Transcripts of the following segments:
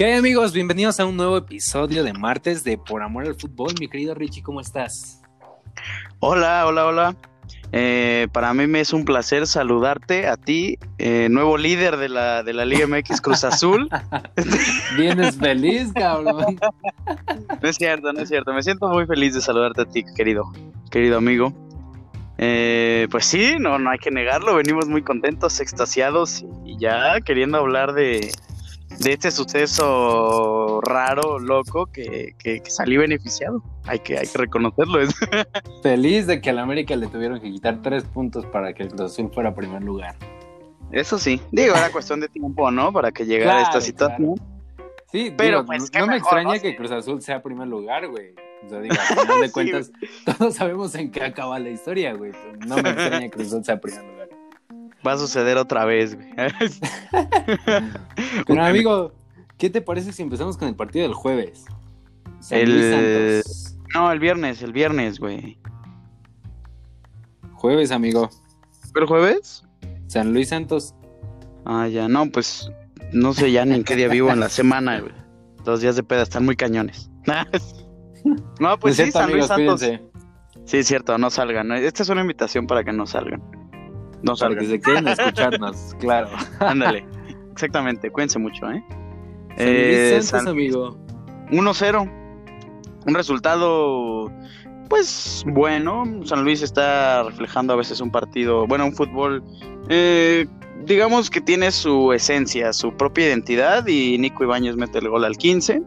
¿Qué hay amigos? Bienvenidos a un nuevo episodio de martes de Por Amor al Fútbol. Mi querido Richie, ¿cómo estás? Hola, hola, hola. Eh, para mí me es un placer saludarte a ti, eh, nuevo líder de la, de la Liga MX Cruz Azul. Vienes feliz, cabrón. No es cierto, no es cierto. Me siento muy feliz de saludarte a ti, querido, querido amigo. Eh, pues sí, no, no hay que negarlo. Venimos muy contentos, extasiados y ya queriendo hablar de, de este suceso raro, loco, que, que, que salí beneficiado. Hay que, hay que reconocerlo. Feliz de que a la América le tuvieron que quitar tres puntos para que el Cruz Azul fuera primer lugar. Eso sí. Digo, era cuestión de tiempo, ¿no? Para que llegara Claro, esta situación. Sí, Pero, pues, no, no me extraña ¿no? que Cruz Azul sea primer lugar, güey. O sea, digo, al final de Sí, cuentas, todos sabemos en qué acaba la historia, güey. Pues, No me extraña que Cruz Azul sea primer lugar. Va a suceder otra vez, güey. Pero amigo, ¿qué te parece si empezamos con el partido del jueves? San El- Luis Santos. No, el viernes, el viernes, güey. Jueves, amigo. ¿El jueves? San Luis Santos. Ah, ya, no, pues no sé ya ni en qué día vivo en la semana, güey. Los días de peda están muy cañones. no, pues Es sí, cierto, San Luis amigos, Santos. cuídense, Sí, es cierto, no salgan. ¿no? Esta es una invitación para que no salgan. No Para que se queden a escucharnos, claro. Ándale. Exactamente, cuídense mucho, ¿eh? Eh, San- amigo. 1-0. Un resultado, pues bueno. San Luis está reflejando a veces un partido, bueno, un fútbol, eh, digamos que tiene su esencia, su propia identidad. Y Nico Ibáñez mete el gol al 15.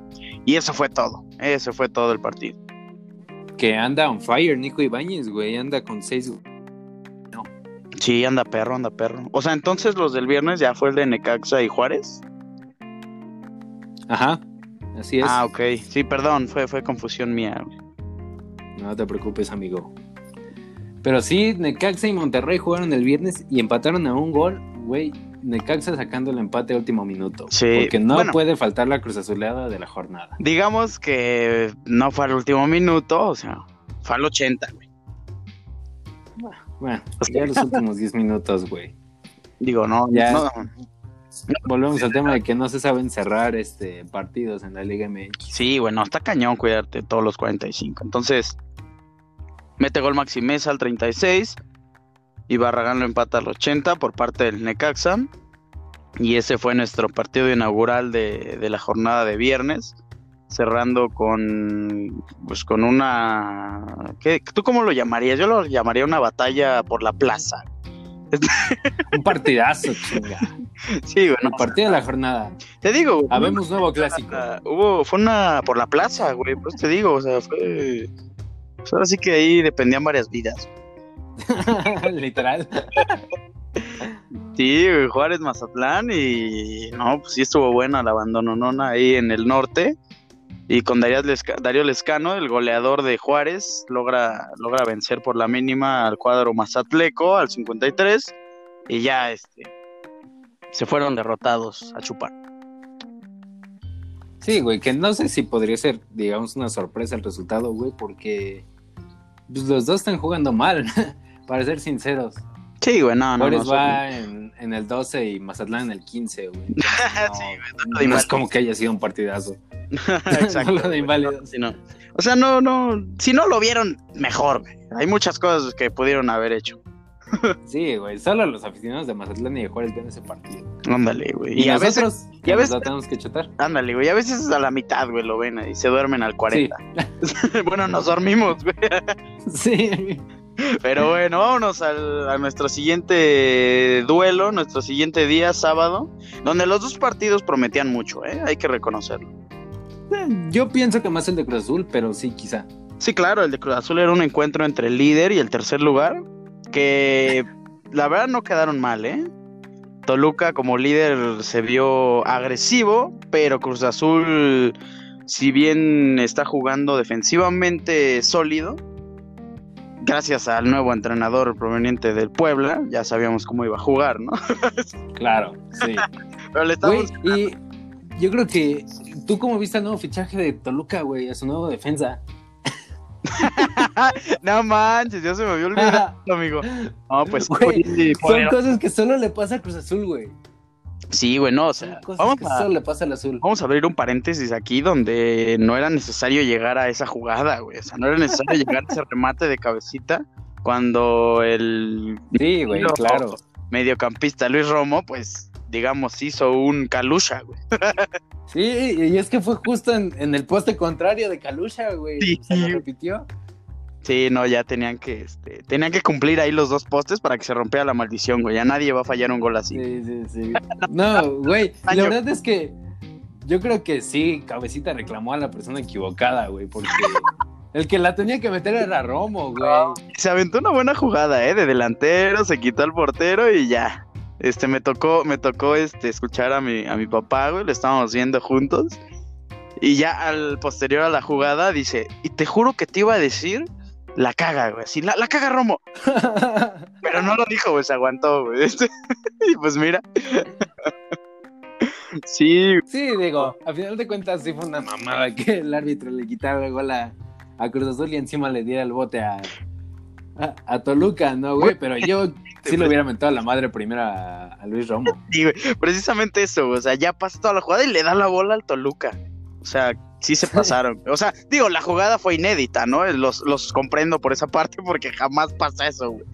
Y eso fue todo. Eso fue todo el partido. Que anda on fire, Nico Ibáñez, güey. Anda con seis. Sí, anda perro, anda perro. O sea, entonces los del viernes ya fue el de Necaxa y Juárez. Ajá. Así es. Ah, ok. Sí, perdón, fue, fue confusión mía. No te preocupes, amigo. Pero sí, Necaxa y Monterrey jugaron el viernes y empataron a un gol, güey. Necaxa sacando el empate a último minuto. Sí, Porque no bueno. puede faltar la cruz azuleada de la jornada. Digamos que no fue al último minuto, o sea, fue al 80, güey. Bueno, ya los últimos 10 minutos, güey. Digo, no, Ya. no, Volvemos al tema de que no se saben cerrar este partidos en la Liga MX. Sí, bueno, está cañón cuidarte todos los 45. Entonces, mete gol Maxi Mesa al 36 y Barragán lo empata al 80 por parte del Necaxa. Y ese fue nuestro partido inaugural de, de la jornada de viernes, cerrando con, pues, con una... ¿qué, ¿Tú cómo lo llamarías? Yo lo llamaría una batalla por la plaza. Un partidazo, chinga. Sí, bueno, El partido de la jornada. te digo, güey, Habemos nuevo clásico. Hubo, fue una por la plaza, güey, pues te digo, o sea, fue... pues ahora sí que ahí dependían varias vidas. Literal. Sí, Juárez, Mazatlán y no, pues sí estuvo buena la abandononona ahí en el norte. Y con Darío, Lesca- Darío Lescano, el goleador de Juárez, logra, logra vencer por la mínima al cuadro Mazatleco al 53 y ya este se fueron derrotados a chupar. Sí, güey, que no sé si podría ser, digamos, una sorpresa el resultado, güey, porque pues, los dos están jugando mal, para ser sinceros. Sí, güey, no, no. Juárez no, va en, en el 12 y Mazatlán en el 15, güey. No, Sí, no, de es como que haya sido un partidazo. Exacto. No lo de inválidos. no, sí, no. O sea, no, no, si no lo vieron, mejor, güey. Hay muchas cosas que pudieron haber hecho. Sí, güey, solo los aficionados de Mazatlán y de Juárez ven ese partido. Ándale, güey. Y, Y, a veces, y a veces- la tenemos que chutar. ándale, güey. A veces a la mitad, güey, lo ven y se duermen al 40. Sí, bueno, nos dormimos, güey. sí. Pero bueno, vámonos al- a nuestro siguiente duelo, nuestro siguiente día, sábado, donde los dos partidos prometían mucho, ¿eh? Hay que reconocerlo. Yo pienso que más el de Cruz Azul, pero sí, quizá. Sí, claro, el de Cruz Azul era un encuentro entre el líder y el tercer lugar, que la verdad no quedaron mal, ¿eh? Toluca como líder se vio agresivo, pero Cruz Azul, si bien está jugando defensivamente sólido, gracias al nuevo entrenador proveniente del Puebla, ya sabíamos cómo iba a jugar, ¿no? Claro, sí. Pero le Güey, estamos... y yo creo que tú como viste el nuevo fichaje de Toluca, güey, a su nuevo defensa. no manches, ya se me había olvidado, amigo. No, pues Son cosas que solo le pasa a Cruz Azul, güey. Sí, güey, no, o sea, vamos a, le pasa al azul. vamos a abrir un paréntesis aquí donde no era necesario llegar a esa jugada, güey. O sea, no era necesario llegar a ese remate de cabecita cuando el Sí, güey, No. claro. mediocampista Luis Romo, pues, digamos, hizo un calusha, güey. Sí, y es que fue justo en, en el poste contrario de Kalusha, güey. Sí. Se lo repitió. Sí, no, ya tenían que, este, tenían que cumplir ahí los dos postes para que se rompiera la maldición, güey. Ya nadie va a fallar un gol así. Sí, sí, sí. No, güey, la verdad es que yo creo que sí, Cabecita reclamó a la persona equivocada, güey, porque el que la tenía que meter era Romo, güey. Se aventó una buena jugada, eh, de delantero, se quitó al portero y ya. Este, me tocó, me tocó, este, escuchar a mi, a mi papá, güey, lo estábamos viendo juntos. Y ya al posterior a la jugada dice, y te juro que te iba a decir, la caga, güey, así, la, la caga Romo. Pero no lo dijo, güey, se aguantó, güey. Y pues mira. sí, Sí, digo, a final de cuentas sí fue una mamada que el árbitro le quitara el gol a, a Cruz Azul y encima le diera el bote a, a, a Toluca, ¿no, güey? Pero yo sí le hubiera mentado la madre primero a, a Luis Romo. Sí, güey, precisamente eso, güey, o sea, ya pasa toda la jugada y le da la bola al Toluca. O sea, sí se pasaron. O sea, digo, la jugada fue inédita, ¿no? Los, los comprendo por esa parte porque jamás pasa eso, güey.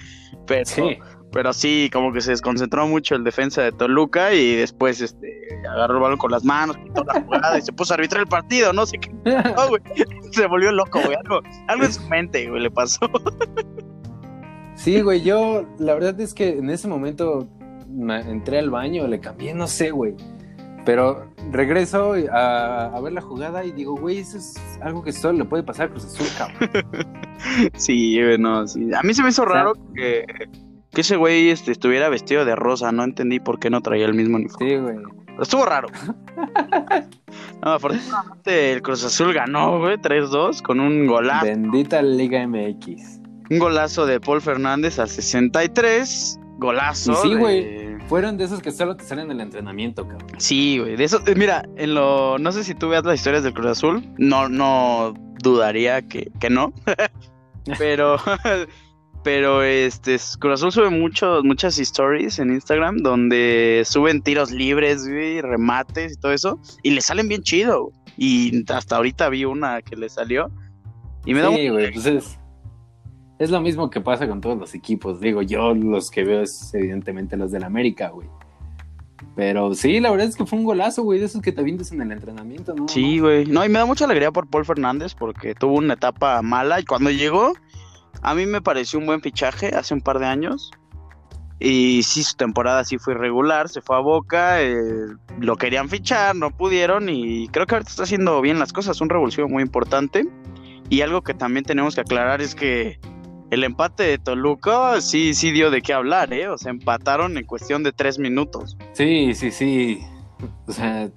Pero Sí. pero sí, como que se desconcentró mucho el defensa de Toluca y después este, agarró el balón con las manos, quitó la jugada y se puso a arbitrar el partido, no sé qué. güey. Se volvió loco, güey. Algo, algo en su mente, güey, le pasó. Sí, güey, yo la verdad es que en ese momento me- entré al baño, le cambié, no sé, güey. Pero regreso a, a ver la jugada y digo, güey, eso es algo que solo le puede pasar a Cruz Azul, cabrón. Sí, no, sí. A mí se me hizo sea- raro que, que ese güey este, estuviera vestido de rosa. No entendí por qué no traía el mismo uniforme. Sí, güey. Estuvo raro. No, afortunadamente el Cruz Azul ganó, güey, 3-2 con un golazo. Bendita Liga MX. Un golazo de Paul Fernández al 63. Golazo. Y sí, de- güey. Fueron de esos que solo te salen en el entrenamiento, cabrón. Sí, güey. De eso, eh, mira, en lo. No sé si tú veas las historias del Cruz Azul. No, no dudaría que, que no. pero. Pero este Cruz Azul sube muchos, muchas stories en Instagram donde suben tiros libres, güey, remates y todo eso. Y le salen bien chido. güey. Y hasta ahorita vi una que le salió. Y me da Sí, güey, pues es, es lo mismo que pasa con todos los equipos. Digo, yo los que veo es evidentemente los del América, güey. Pero sí, la verdad es que fue un golazo, güey, de esos que te avientas en el entrenamiento, ¿no? Sí, güey. No, y me da mucha alegría por Paul Fernández porque tuvo una etapa mala y cuando llegó, a mí me pareció un buen fichaje hace un par de años. Y sí, su temporada sí fue irregular, se fue a Boca, eh, lo querían fichar, no pudieron y creo que ahorita está haciendo bien las cosas, un revulsivo muy importante. Y algo que también tenemos que aclarar es que el empate de Toluca sí, sí dio de qué hablar, ¿eh? O sea, empataron en cuestión de tres minutos. Sí, sí, sí. O sea,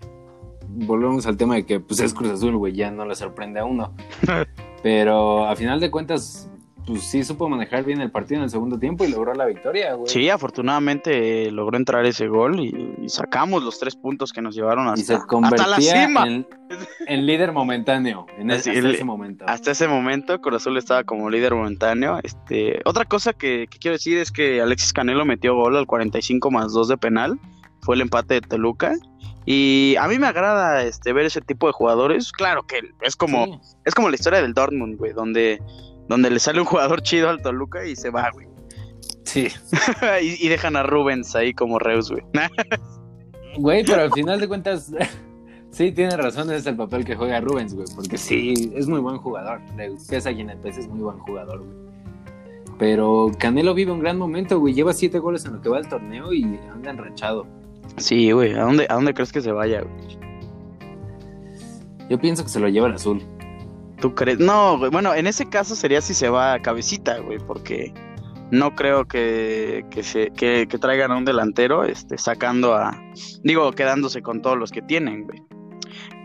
volvemos al tema de que pues es Cruz Azul, güey, ya no le sorprende a uno. Pero a final de cuentas, pues sí supo manejar bien el partido en el segundo tiempo y logró la victoria, güey. Sí, afortunadamente eh, logró entrar ese gol y, y sacamos los tres puntos que nos llevaron y se hasta, hasta la cima. en, en líder momentáneo en hasta el- ese momento. Hasta ese momento, Cruz Azul estaba como líder momentáneo. Este, otra cosa que, que quiero decir es que Alexis Canelo metió gol al 45 más 2 de penal. Fue el empate de Toluca. Y a mí me agrada este, ver ese tipo de jugadores. Claro que es como, Sí. es como la historia del Dortmund, güey, donde, donde le sale un jugador chido al Toluca y se va, güey. Sí. y, y dejan a Rubens ahí como Reus, güey. Güey, pero al final de cuentas, sí, tiene razón, ese es el papel que juega Rubens, güey, porque sí, es muy buen jugador. Es muy buen jugador, güey. Pero Canelo vive un gran momento, güey. Lleva siete goles en lo que va el torneo y anda enrachado. Sí, güey. ¿A dónde, ¿A dónde crees que se vaya, güey? Yo pienso que se lo lleva el azul. ¿Tú crees? No, güey. Bueno, en ese caso sería si se va a cabecita, güey, porque no creo que, que, se, que, que traigan a un delantero este, sacando a. Digo, quedándose con todos los que tienen, güey.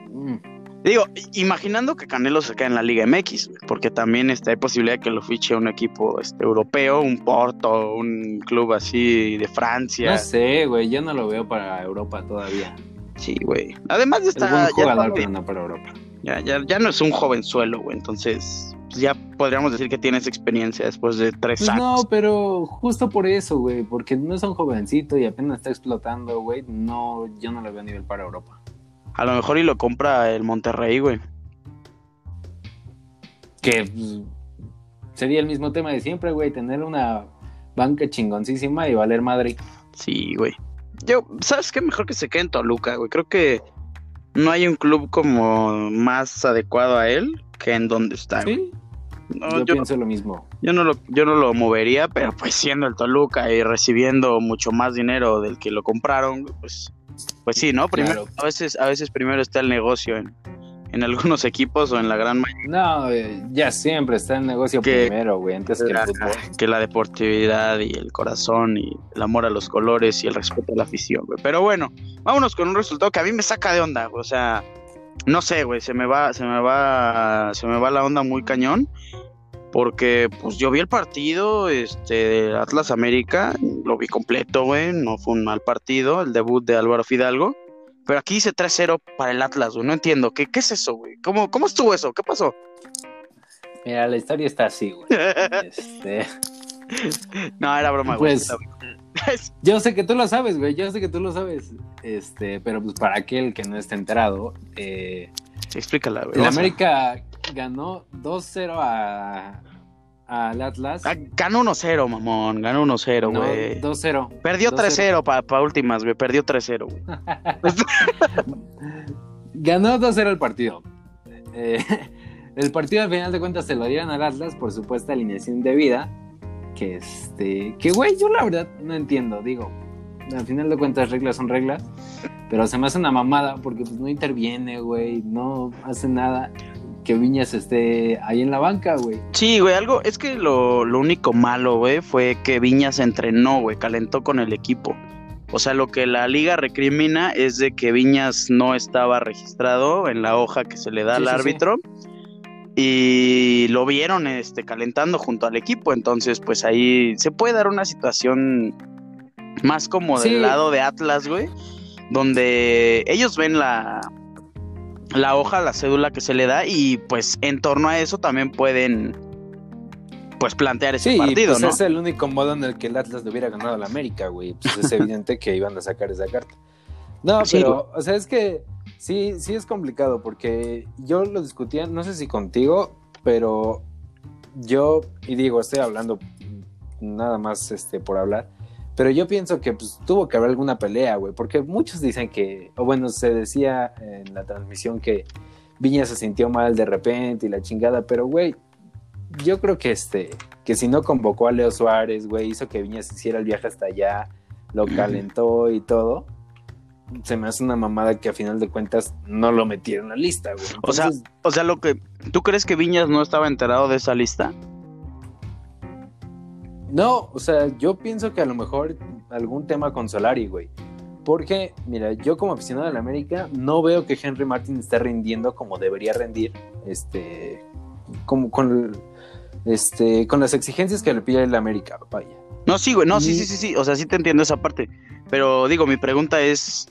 Mm, Digo, imaginando que Canelo se quede en la Liga MX, güey, porque también este, hay posibilidad de que lo fiche un equipo este, europeo, un Porto, un club así de Francia. No sé, güey. Yo no lo veo para Europa todavía. Sí, güey. Además de Es estar. buen jugador, está- pero no para Europa. Ya, ya, ya no es un jovenzuelo, güey. Entonces, pues ya podríamos decir que tienes experiencia después de tres Pues años. no, pero justo por eso, güey, porque no es un jovencito y apenas está explotando, güey, no, yo no lo veo a nivel para Europa. A lo mejor y lo compra el Monterrey, güey. Que pues, sería el mismo tema de siempre, güey, tener una banca chingoncísima y valer madre. Sí, güey. Yo, ¿sabes qué? Mejor que se quede en Toluca, güey. Creo que no hay un club como más adecuado a él que en donde está. Sí, No, yo, yo, pienso lo mismo. yo no lo, yo no lo movería, pero pues siendo el Toluca y recibiendo mucho más dinero del que lo compraron, pues, pues sí, ¿no? Primero, Claro. a veces, a veces primero está el negocio en, en algunos equipos o en la gran mayoría No, ya siempre está el negocio Que- primero, güey, antes que el la, fútbol. que la deportividad y el corazón y el amor a los colores y el respeto a la afición, güey. Pero bueno, vámonos con un resultado que a mí me saca de onda, güey. O sea, no sé, güey, se me va, se me va, se me va la onda muy cañón. Porque, pues, yo vi el partido, este, de Atlas América, lo vi completo, güey, no fue un mal partido, el debut de Álvaro Fidalgo. Pero aquí hice 3-0 para el Atlas, güey, no entiendo, ¿qué, qué es eso, güey? ¿Cómo, ¿Cómo estuvo eso? ¿Qué pasó? Mira, la historia está así, güey. Este, no, era broma, güey. Pues, yo sé que tú lo sabes, güey, yo sé que tú lo sabes. Este, pero pues para aquel que no esté enterado, eh, Explícala, güey. el América ganó 2-0 a al Atlas. Ah, Ganó 1-0, mamón. Ganó 1-0, No, güey. 2-0. Perdió 2-0. 3-0 para últimas, güey. Perdió 3-0, güey. Ganó 2-0 el partido. Eh, el partido al final de cuentas se lo dieron al Atlas por supuesta alineación de vida. Que este. Que güey, yo la verdad no entiendo. Digo, al final de cuentas reglas son reglas. Pero se me hace una mamada porque pues, no interviene, güey. No hace nada. Que Viñas esté ahí en la banca, güey. Sí, güey. Algo. Es que lo, lo único malo, güey, fue que Viñas entrenó, güey. Calentó con el equipo. O sea, lo que la liga recrimina es de que Viñas no estaba registrado en la hoja que se le da Sí, al sí, sí. árbitro. Y lo vieron este, calentando junto al equipo. Entonces, pues ahí se puede dar una situación más como del lado de Atlas, güey. Donde ellos ven la, la hoja, la cédula que se le da. Y pues en torno a eso también pueden pues plantear ese Sí, partido, pues ¿no? es el único modo en el que el Atlas le hubiera ganado al América, güey. Pues es evidente que iban a sacar esa carta. No, Sí, pero, o sea, es que sí, sí es complicado porque yo lo discutía, no sé si contigo, pero yo, y digo, estoy hablando nada más este, por hablar, pero yo pienso que pues, tuvo que haber alguna pelea, güey, porque muchos dicen que, o bueno, se decía en la transmisión que Viña se sintió mal de repente y la chingada, pero, güey, yo creo que este, que si no convocó a Leo Suárez, güey, hizo que Viñas hiciera el viaje hasta allá, lo calentó y todo. Se me hace una mamada que a final de cuentas no lo metieron en la lista, güey. O sea, O sea, lo que ¿tú crees que Viñas no estaba enterado de esa lista? No, o sea, yo pienso que a lo mejor algún tema con Solari, güey. Porque, mira, yo como aficionado de la América no veo que Henry Martin esté rindiendo como debería rendir, este, como con, este, con las exigencias que le pide el América, vaya. No, sí, güey, no, sí, Y- sí, sí, sí, o sea, sí te entiendo esa parte, pero digo, mi pregunta es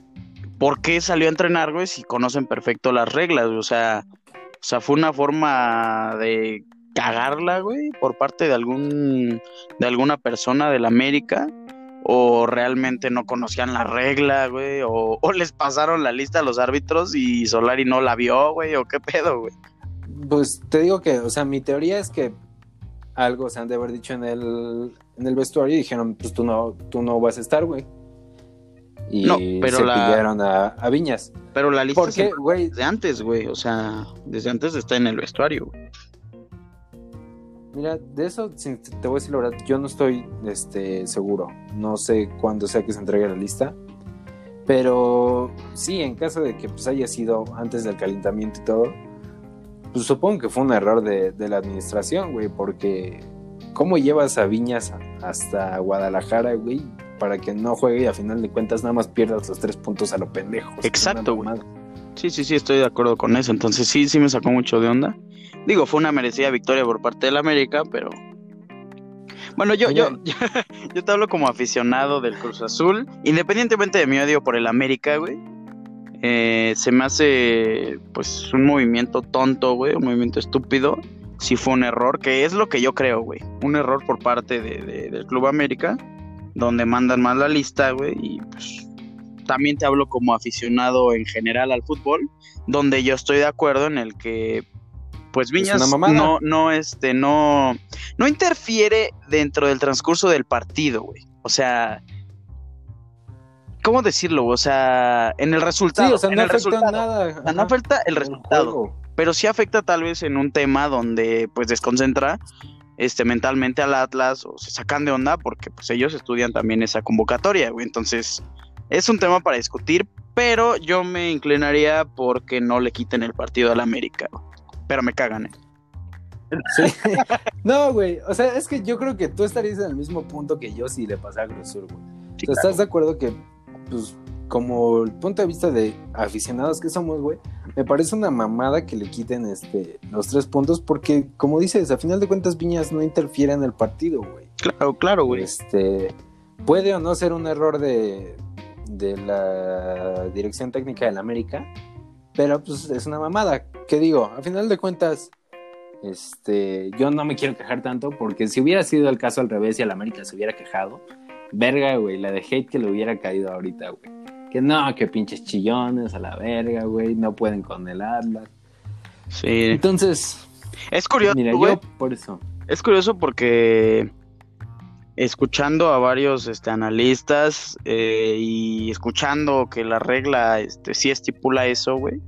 ¿por qué salió a entrenar, güey, si conocen perfecto las reglas? O sea, o sea, fue una forma de cagarla, güey, por parte de algún de alguna persona del América o realmente no conocían la regla, güey, o, o les pasaron la lista a los árbitros y Solari no la vio, güey, o qué pedo, güey. Pues te digo que, o sea, mi teoría es que algo se han de haber dicho en el, en el vestuario y dijeron, pues tú no, tú no vas a estar, güey. Y No, pero se la- pillaron a, a Viñas. Pero la lista ¿Por qué, se- güey? desde antes, güey, o sea, desde antes está en el vestuario, güey. Mira, de eso, te voy a decir la verdad, yo no estoy este, seguro. No sé cuándo sea que se entregue la lista. Pero sí, en caso de que pues, haya sido antes del calentamiento y todo, pues supongo que fue un error de, de la administración, güey, porque ¿cómo llevas a Viñas hasta Guadalajara, güey? Para que no juegue y a final de cuentas nada más pierdas los tres puntos a lo pendejo. Exacto, güey. Sí, sí, sí, estoy de acuerdo con eso. Entonces sí, sí me sacó mucho de onda. Digo, fue una merecida victoria por parte del América, pero... Bueno, yo, yo, yo, te hablo como aficionado del Cruz Azul, independientemente de mi odio por el América, güey. Eh, se me hace pues un movimiento tonto, güey, un movimiento estúpido. Si fue un error, que es lo que yo creo, güey. Un error por parte de, de- del Club América, donde mandan mal la lista, güey. Y pues también te hablo como aficionado en general al fútbol, donde yo estoy de acuerdo en el que pues Viñas no, no, este, no, no interfiere dentro del transcurso del partido, güey. O sea, ¿cómo decirlo? O sea, en el resultado. Sí, o sea, en no el afecta resultado. nada. O sea, no afecta el resultado, pero sí afecta tal vez en un tema donde pues desconcentra este mentalmente al Atlas o se sacan de onda porque pues ellos estudian también esa convocatoria, güey. Entonces, es un tema para discutir, pero yo me inclinaría porque no le quiten el partido al América. güey. Pero me cagan, ¿eh? Sí. No, güey. O sea, es que yo creo que tú estarías en el mismo punto que yo si le pasara a Cruz Azul, güey. Sí, O sea, ¿Estás de acuerdo que, pues, como el punto de vista de aficionados que somos, güey, me parece una mamada que le quiten este, los tres puntos porque, como dices, a final de cuentas Viñas no interfiere en el partido, güey. Claro, claro, güey. Este, puede o no ser un error de, de la dirección técnica del América, pero pues es una mamada. ¿Qué digo? A final de cuentas, este, yo no me quiero quejar tanto porque si hubiera sido el caso al revés y el América se hubiera quejado, verga, güey, la de hate que le hubiera caído ahorita, güey. Que no, que pinches chillones a la verga, güey, no pueden con el Atlas. Sí. Entonces, Es curioso, mira, güey. yo por eso. Es curioso porque escuchando a varios este, analistas eh, y escuchando que la regla este, sí estipula eso, güey.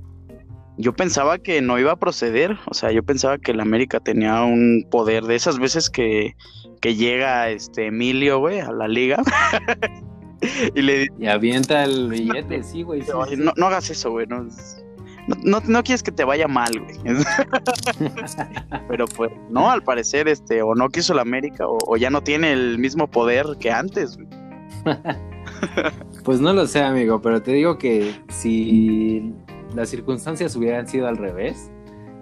Yo pensaba que no iba a proceder, o sea, yo pensaba que el América tenía un poder de esas veces que, que llega este Emilio, güey, a la liga y le dice, Y avienta el billete, sí, güey. sí, "Oye, sí. no, no hagas eso, güey, no, no, no, no quieres que te vaya mal, güey. Pero pues, no, al parecer, este, o no quiso el América, o, o ya no tiene el mismo poder que antes, güey. Pues no lo sé, amigo, pero te digo que si las circunstancias hubieran sido al revés,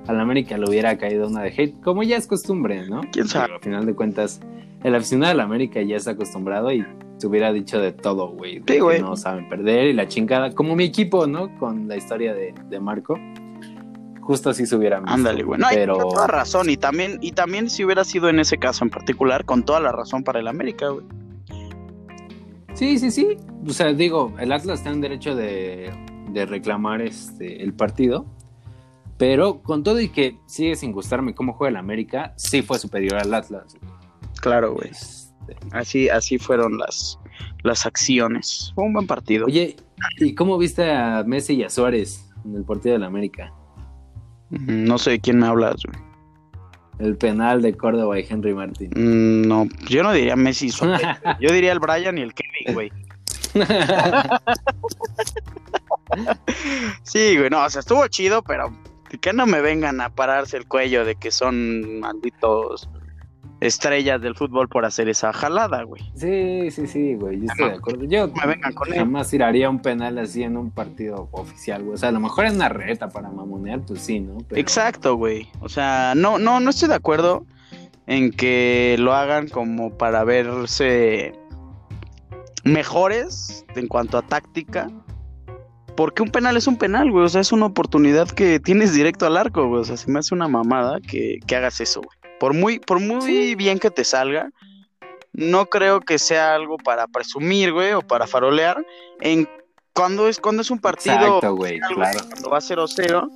al América le hubiera caído una de hate, como ya es costumbre, ¿no? ¿Quién sabe? Pero al final de cuentas, el aficionado del América ya está acostumbrado y se hubiera dicho de todo, güey. Sí, que güey. No saben perder y la chingada, como mi equipo, ¿no? Con la historia de, de Marco. Justo así se hubieran visto, Ándale, güey. No, pero... hay toda razón. Y también, y también si hubiera sido en ese caso en particular, con toda la razón para el América, güey. Sí, sí, sí. O sea, digo, el Atlas está en derecho de, de reclamar este, el partido. Pero con todo y que sigue sin gustarme cómo juega el América, sí fue superior al Atlas. Claro, güey. Así, así fueron las, las acciones. Fue un buen partido. Oye, ¿y cómo viste a Messi y a Suárez en el partido del América? Mm, No sé de quién me hablas, güey. El penal de Córdoba y Henry Martín. Mm, No, yo no diría Messi y Suárez. Yo diría el Brian y el Kevin, güey. Sí, güey, no, o sea, estuvo chido, pero que no me vengan a pararse el cuello de que son malditos estrellas del fútbol por hacer esa jalada, güey. sí, sí, sí, güey. Yo estoy de acuerdo. Yo Me vengan con él. jamás tiraría un penal así en un partido oficial, güey. O sea, a lo mejor en una reta para mamonear, pues sí, ¿no? Pero- Exacto, güey. O sea, no, no, no estoy de acuerdo en que lo hagan como para verse mejores en cuanto a táctica. Porque un penal es un penal, güey. O sea, es una oportunidad que tienes directo al arco, güey. O sea, se me hace una mamada que, que hagas eso, güey. Por muy, por muy Sí. bien que te salga, no creo que sea algo para presumir, güey, o para farolear. En cuando es, cuando es un partido Exacto, güey, claro. cuando va 0-0.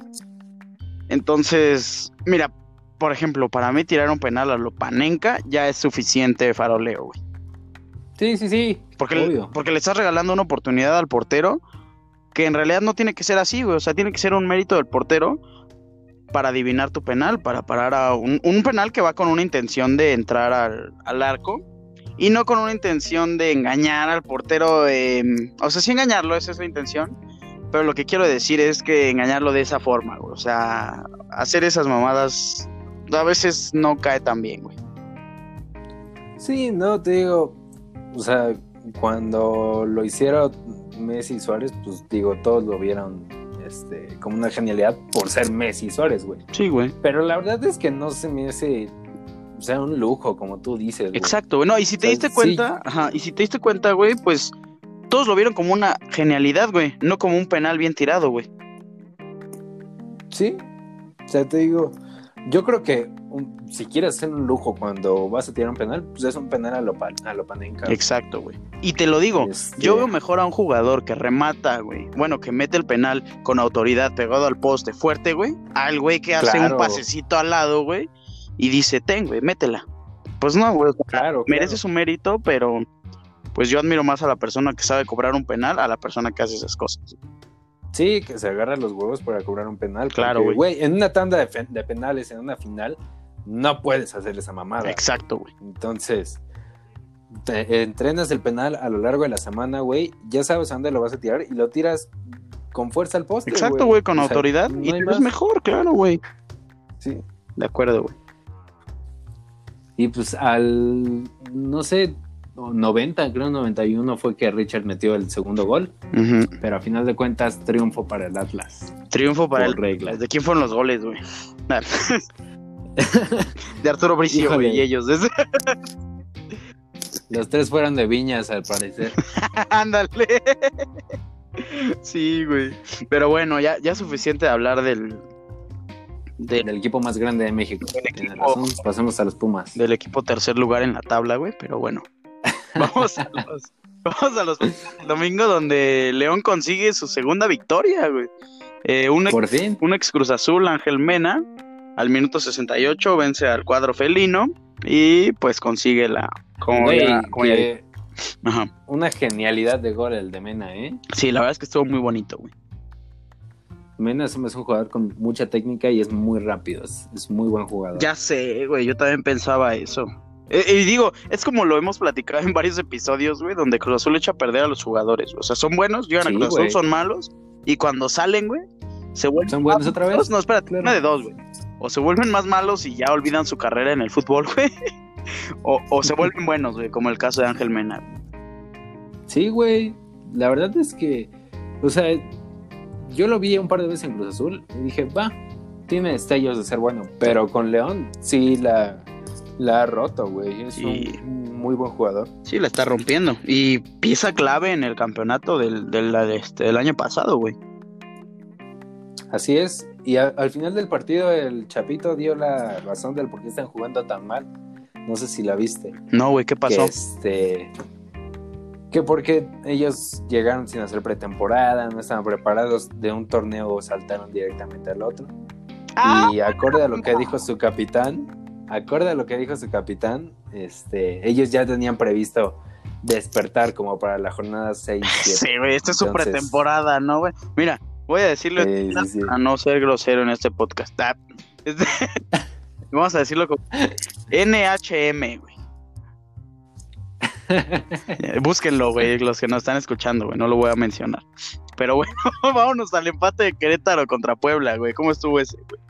Entonces, mira, por ejemplo, para mí tirar un penal a lo Panenka ya es suficiente faroleo, güey. Sí, sí, sí. Porque, le- porque le estás regalando una oportunidad al portero que en realidad no tiene que ser así, güey. O sea, tiene que ser un mérito del portero para adivinar tu penal, para parar a un, un penal que va con una intención de entrar al, arco y no con una intención de engañar al portero. eh, o sea, sí engañarlo, esa es la intención. Pero lo que quiero decir es que engañarlo de esa forma. O sea, hacer esas mamadas a veces no cae tan bien, güey. Sí, no, te digo, o sea, cuando lo hicieron Messi y Suárez, pues digo, todos lo vieron este, como una genialidad por ser Messi Suárez, güey. Sí, güey. Pero la verdad es que no se me hace, o sea, un lujo, como tú dices. güey. Exacto, güey. No, y si te O sea, diste sí. cuenta, ajá, y si te diste cuenta, güey, pues todos lo vieron como una genialidad, güey, no como un penal bien tirado, güey. Sí, o sea, te digo, yo creo que un- si quieres hacer un lujo cuando vas a tirar un penal, pues es un penal a lo, a lo Panenka. Exacto, güey. Y te lo digo, Este, yo veo mejor a un jugador que remata, güey. Bueno, que mete el penal con autoridad pegado al poste fuerte, güey. Al güey que hace Claro. un pasecito al lado, güey. Y dice, ten, güey, métela. Pues no, güey. Claro, Merece claro. su mérito, pero pues yo admiro más a la persona que sabe cobrar un penal a la persona que hace esas cosas. Sí, que se agarra los huevos para cobrar un penal. Claro, güey. En una tanda de penales, en una final, no puedes hacer esa mamada. Exacto, güey. Entonces, te entrenas el penal a lo largo de la semana, güey. Ya sabes a dónde lo vas a tirar y lo tiras con fuerza al poste. Exacto, güey, con O sea, autoridad. no y ves mejor, claro, güey. Sí. De acuerdo, güey. Y pues al, no sé, 90, creo 91 fue que Richard metió el segundo gol. Pero a final de cuentas, triunfo para el Atlas. Triunfo para Por el regla. ¿De quién fueron los goles, güey? de Arturo Bricio, Híjole. y ellos. Los tres fueron de Viñas, al parecer. Ándale. Sí, güey. Pero bueno, ya, ya suficiente de hablar del, del, Del equipo más grande de México. Equipo- razón, pasemos a los Pumas. del equipo tercer lugar en la tabla, güey. Pero bueno. Vamos a los, vamos a los domingo donde León consigue su segunda victoria, güey. Eh, un, ex, Por fin. un ex Cruz Azul, Ángel Mena, al minuto 68 vence al cuadro felino y pues consigue la... Como Güey, ya- como ya que dije. Ajá. una genialidad de gol el de Mena, ¿eh? Sí, la verdad es que estuvo muy bonito, güey. Mena es un jugador con mucha técnica y es muy rápido. Es, es muy buen jugador. Ya sé, güey, yo también pensaba eso. Eh, y digo, es como lo hemos platicado en varios episodios, güey, donde Cruz Azul echa a perder a los jugadores. O sea, son buenos, llegan Sí, a Cruz Azul, son malos, y cuando salen, güey, se vuelven ¿Son buenos otra vez? No, espérate, Claro. una de dos, güey. O se vuelven más malos y ya olvidan su carrera en el fútbol, güey. O, o se vuelven buenos, güey, como el caso de Ángel Mena. Sí, güey. La verdad es que, o sea, yo lo vi un par de veces en Cruz Azul y dije, va, tiene destellos de ser bueno. Pero con León sí la, la ha roto, güey. Es un muy buen jugador. Sí, la está rompiendo. Y pieza clave en el campeonato del, del, este, del año pasado, güey. Así es. Y a- al final del partido el Chapito dio la razón del por qué están jugando tan mal. No sé si la viste. No, güey, ¿qué pasó? Que este. Que porque ellos llegaron sin hacer pretemporada, no estaban preparados de un torneo, saltaron directamente al otro. Ah. Y acorde a lo que dijo su capitán, acorde a lo que dijo su capitán, este, ellos ya tenían previsto despertar como para la jornada 6 7. Sí, güey, esta es su pretemporada, ¿no, güey? Mira, voy a decirlo Sí, sí, sí. a no ser grosero en este podcast. Ah, este- Vamos a decirlo como NHM, güey. Eh, Búsquenlo, güey, los que nos están escuchando, güey, no lo voy a mencionar. Pero bueno, vámonos al empate de Querétaro contra Puebla, güey. ¿Cómo estuvo ese, güey?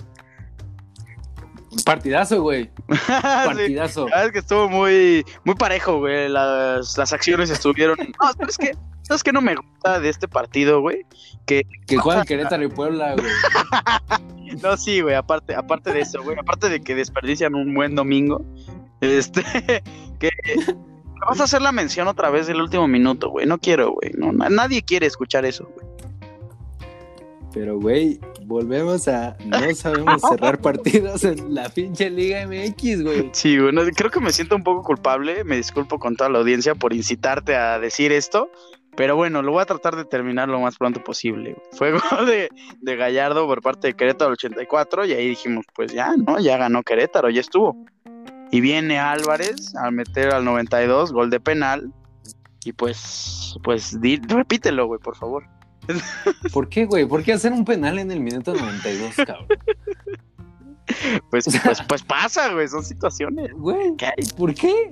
Partidazo, güey. Sí. Partidazo. La verdad es que estuvo muy, muy parejo, güey. Las, las acciones estuvieron. No, ¿sabes qué? ¿Sabes qué no me gusta de este partido, güey? Que Que juegan Querétaro y Puebla, güey. No, sí, güey, aparte, aparte de eso, güey, aparte de que desperdician un buen domingo, este, que vas a hacer la mención otra vez del último minuto, güey, no quiero, güey, no, na- nadie quiere escuchar eso, güey. Pero, güey, volvemos a. No sabemos cerrar partidos en la pinche Liga MX, güey. Sí, güey, no, creo que me siento un poco culpable, me disculpo con toda la audiencia por incitarte a decir esto, pero bueno, lo voy a tratar de terminar lo más pronto posible. güey. Fue gol de, de Gallardo por parte de Querétaro al 84 y ahí dijimos, pues ya, ¿no? Ya ganó Querétaro, ya estuvo. Y viene Álvarez a meter al 92, gol de penal. Y pues, pues, di- repítelo, güey, por favor. ¿Por qué, güey? ¿Por qué hacer un penal en el minuto 92, cabrón? Pues, pues, pues pasa, güey, son situaciones. Güey. ¿por qué?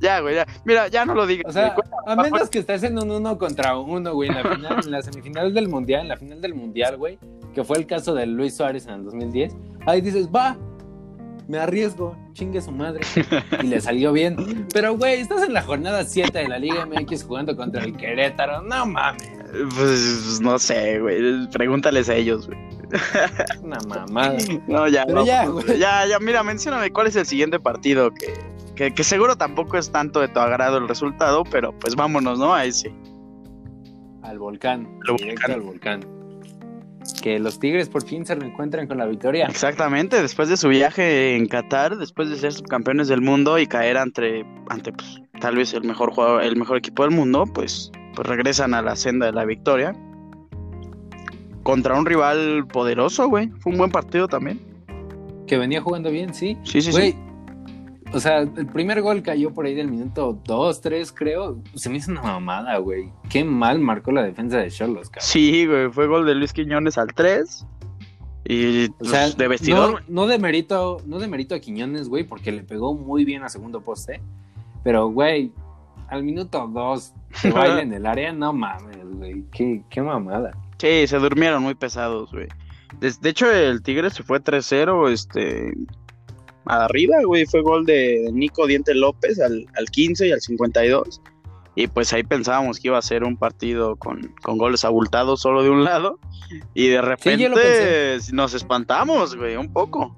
Ya, güey, ya. Mira, ya no lo digas. O sea, a menos que estés en un uno contra uno, güey, en la final, en la semifinal del mundial, en la final del mundial, güey, que fue el caso de Luis Suárez en el 2010, ahí dices, va, me arriesgo, chingue su madre, y le salió bien. Pero, güey, estás en la jornada 7 de la Liga MX jugando contra el Querétaro, no mames, Pues no sé, güey. Pregúntales a ellos, güey. una mamada. No, ya, Pero no, ya, pues, güey. ya, ya, mira, mencióname cuál es el siguiente partido que, que, que seguro tampoco es tanto de tu agrado el resultado, pero pues vámonos, ¿no? A ese. Al volcán. Al directo volcán. al volcán. Que los Tigres por fin se reencuentran con la victoria. Exactamente, después de su viaje en Qatar, después de ser subcampeones del mundo y caer ante, ante pues, tal vez el mejor jugador, el mejor equipo del mundo, pues, pues regresan a la senda de la victoria. Contra un rival poderoso, güey. Fue un buen partido también. Que venía jugando bien, sí. Sí, sí, Güey, sí. O sea, el primer gol cayó por ahí del minuto 2, 3, creo. Se me hizo una mamada, güey. Qué mal marcó la defensa de Cholos, cabrón. Sí, güey, fue gol de Luis Quiñones al 3. Y O sea, pues, de vestidor. No, no de mérito, no de mérito a Quiñones, güey, porque le pegó muy bien a segundo poste. Pero, güey, al minuto 2 se baila en el área, no mames, güey. Qué, qué mamada. Sí, se durmieron muy pesados, güey. De, de hecho, el Tigre se fue 3-0, este... Arriba, güey, fue gol de Nico Diente López al, al 15 y al 52. Y pues ahí pensábamos que iba a ser un partido con, con goles abultados solo de un lado. Y de repente nos espantamos, güey, un poco.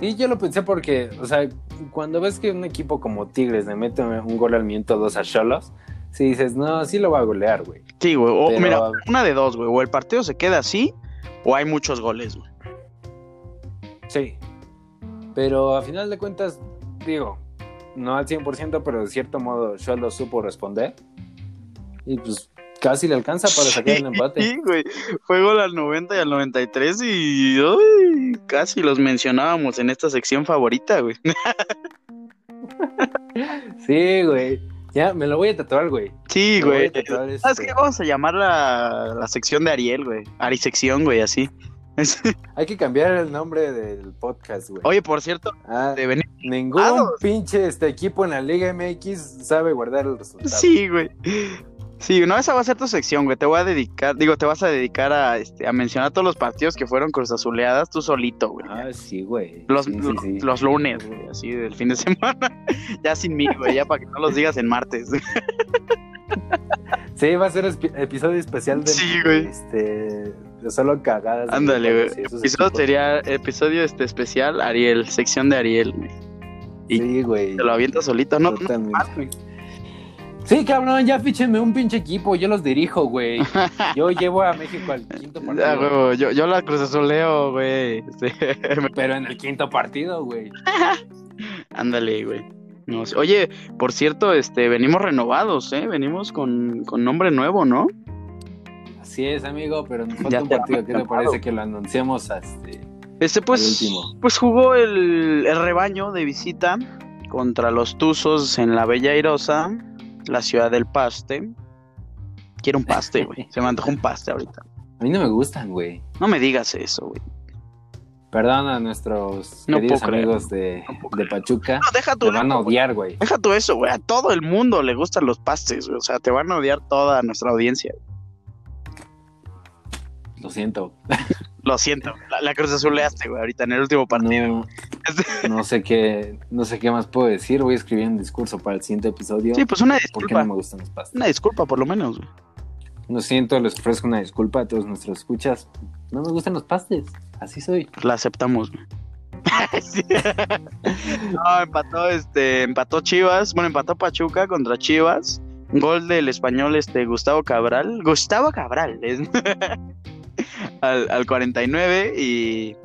Sí, yo lo pensé porque, o sea, cuando ves que un equipo como Tigres le mete un gol al minuto 2 a Cholos, si dices, no, sí lo va a golear, güey. Sí, güey. O, Pero- Mira, una de dos, güey. O el partido se queda así, o hay muchos goles, güey. Sí. Pero a final de cuentas, digo, no al 100%, pero de cierto modo Cholos supo responder. Y pues casi le alcanza para sacar el empate. Sí, güey. Fue gol al 90 y al 93 y uy, casi los mencionábamos en esta sección favorita, güey. Sí, güey. Ya, me lo voy a tatuar, güey. Sí, Me lo güey. tatuar, este. ¿Sabes qué? Vamos a llamar la, la sección de Ariel, güey. Arisección, güey, así. Hay que cambiar el nombre del podcast, güey. Oye, por cierto, Ah, de venir. ningún pinche este equipo en la Liga MX sabe guardar el resultado. Sí, güey. Sí, no, esa va a ser tu sección, güey. Te voy a dedicar, digo, te vas a dedicar a, este, a mencionar todos los partidos que fueron cruzazuleadas tú solito, güey. Ah, sí, güey. Los, Sí, sí, los, sí. los lunes, güey, así del fin de semana. ya sin mí, güey, ya para que no los digas en martes. Sí, va a ser episodio especial de, Sí, güey. este, solo cagadas. Ándale, güey. Episodio sería episodio este especial Ariel, sección de Ariel, güey. y- Sí, güey. Te lo avientas solito, no, mal. Sí, cabrón, ya fíchenme un pinche equipo, yo los dirijo, güey. Yo llevo a México al quinto Ya, partido. güey, yo, yo la cruzazuleo, güey. Sí. pero en el quinto partido, güey. Ándale, güey. No. Oye, por cierto, este, venimos renovados, ¿eh? Venimos con, con nombre nuevo, ¿no? Así es, amigo, pero nos falta un partido. ¿Qué te parece que lo anunciamos a este? Este, pues, último. pues jugó el, el rebaño de visita contra los Tuzos en la Bella Airosa, la ciudad del paste. Quiero un paste, güey. Se me antojó un paste ahorita. A mí no me gustan, güey. No me digas eso, güey. Perdón a nuestros No queridos amigos de, No de Pachuca. No, deja tu Te van a odiar, güey. Deja tú eso, güey. A todo el mundo le gustan los pastes, güey. O sea, te van a odiar toda nuestra audiencia. Lo siento. Lo siento. La, la cruz azuleaste, güey, ahorita en el último partido. No, no sé qué, no sé qué más puedo decir. Voy a escribir un discurso para el siguiente episodio. Sí, pues una ¿Por qué disculpa. no me gustan los pastes? Una disculpa, por lo menos, güey. Lo siento, les ofrezco una disculpa a todos nuestros escuchas. No me gustan los pastes. Así soy. La aceptamos, güey. No, empató, este, empató Chivas, bueno, empató Pachuca contra Chivas. Gol del español, este, Gustavo Cabral. Gustavo Cabral, es- al, al 49 y...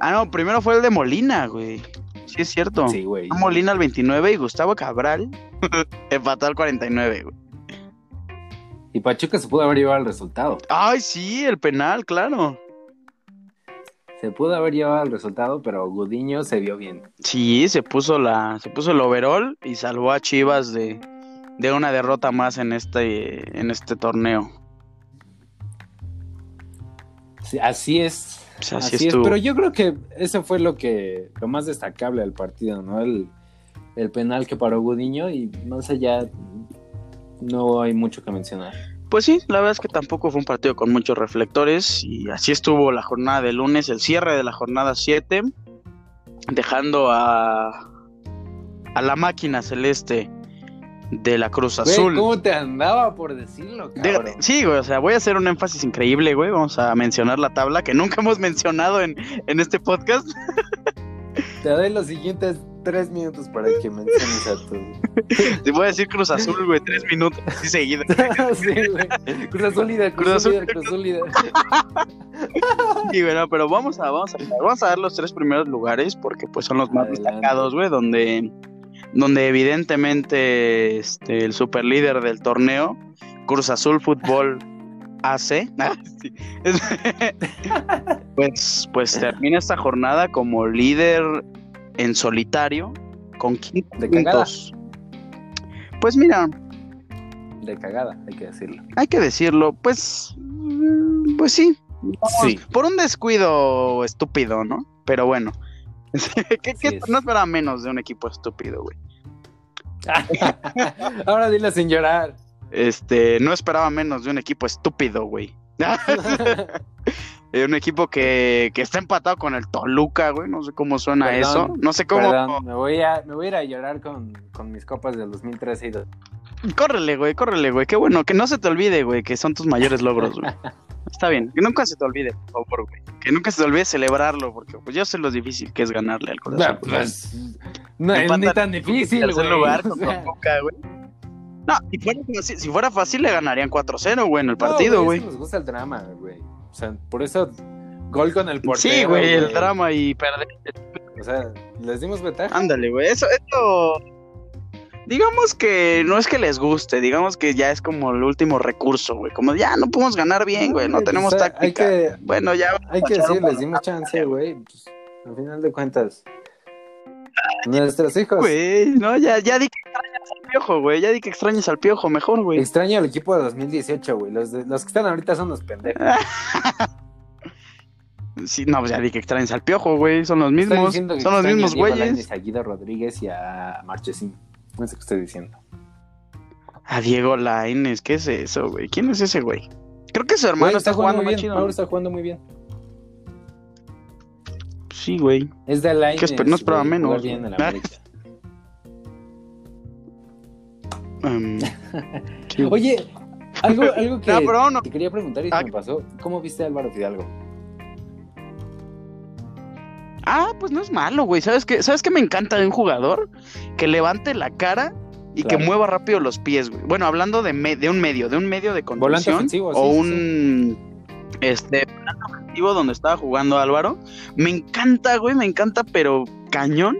Ah, no, primero fue el de Molina, güey. Sí, es cierto. Sí, güey. Fue Molina al 29 y Gustavo Cabral empató al 49, güey. Y Pachuca se pudo haber llevado el resultado. Ay, sí, el penal, claro. Se pudo haber llevado el resultado, pero Gudiño se vio bien. Sí, se puso la, se puso el overall y salvó a Chivas de, de una derrota más en este, en este torneo. Sí, así es. Así Así es, estuvo. pero yo creo que eso fue lo que lo más destacable del partido, ¿no? El, el penal que paró Gudiño y más allá no hay mucho que mencionar. Pues sí, la verdad es que tampoco fue un partido con muchos reflectores y así estuvo la jornada de lunes, el cierre de la jornada 7, dejando a, a la máquina celeste de la Cruz Güey, Azul. ¿Cómo te andaba por decirlo, De- cabrón? sí, güey, o sea, voy a hacer un énfasis increíble, güey. Vamos a mencionar la tabla que nunca hemos mencionado en, en este podcast. Te doy los siguientes tres minutos para que menciones a tu. Te voy a decir Cruz Azul, güey, tres minutos así seguido. sí, güey. Cruz Azul líder, Cruz, Cruz Azul Azul. líder, Cruz Azul líder. Sí, bueno, pero vamos a, vamos a, vamos a dar los tres primeros lugares porque pues son los más Adelante. destacados, güey, donde, donde evidentemente este, el super líder del torneo, Cruz Azul Fútbol AC, Ah, pues, pues termina esta jornada como líder en solitario con 15 De cagada. Pues mira, De cagada, hay que decirlo. hay que decirlo, pues, pues sí, Sí. por un descuido estúpido, ¿no? Pero bueno. ¿Qué, qué- Así es. no esperaba menos de un equipo estúpido, güey. Ahora dile sin llorar. Este, no esperaba menos de un equipo estúpido, güey. Un equipo que, que está empatado con el Toluca, güey. No sé cómo suena Perdón, eso. No sé cómo. Perdón, me voy a, me voy a ir a llorar con, con mis copas del 2013 y. Córrele, güey, córrele, güey. Qué bueno, que no se te olvide, güey, que son tus mayores logros, güey. Está bien, que nunca se te olvide, por favor, güey. Que nunca se te olvide celebrarlo, porque pues yo sé lo difícil que es ganarle al corazón. No, pues, no es ni tan difícil, güey. lugar O sea, Toluca, güey. No, si fuera, fácil, si fuera fácil le ganarían 4-0, güey, en el no, partido, güey. Nos gusta el drama, güey. O sea, por eso gol con el portero. Sí, güey, el drama y perder. O sea, les dimos ventaja. Ándale, güey. Eso, eso. Digamos que no es que les guste, digamos que ya es como el último recurso, güey. Como ya no podemos ganar bien, güey, no Güey, tenemos pues, hay- táctica. Hay que, Bueno, ya. hay que decir, les dimos chance, güey. Pues, al final de cuentas, nuestros hijos. Güey, no, ya, ya di que extrañas al piojo, güey. Ya di que extrañas al piojo, mejor, güey. Extraño al equipo de 2018, güey. Los, de- los que están ahorita son los pendejos. Sí, no, pues ya di que extrañas al piojo, güey. Son los mismos. Son los mismos güeyes. A Guido Rodríguez y a Marchesín. No sé qué estoy diciendo. A Diego Lainez, ¿qué es eso, güey? ¿Quién es ese, güey? Creo que su hermano Güey, está, jugando muy bien. chido. Está jugando muy bien. Sí, güey. Es de Lainez. esper- no esperaba güey, menos, jugar bien en güey. América. Um, sí. Oye, algo, algo que No, pero no. te quería preguntar y Ah. se me pasó. ¿Cómo viste a Álvaro Fidalgo? Ah, pues no es malo, güey. ¿Sabes qué? ¿Sabes qué me encanta de un jugador? Que levante la cara y Claro. que mueva rápido los pies, güey. Bueno, hablando de, me- de un medio, de un medio de ofensivo, sí, o sí, un este volante ofensivo donde estaba jugando Álvaro. Me encanta, güey, me encanta, pero cañón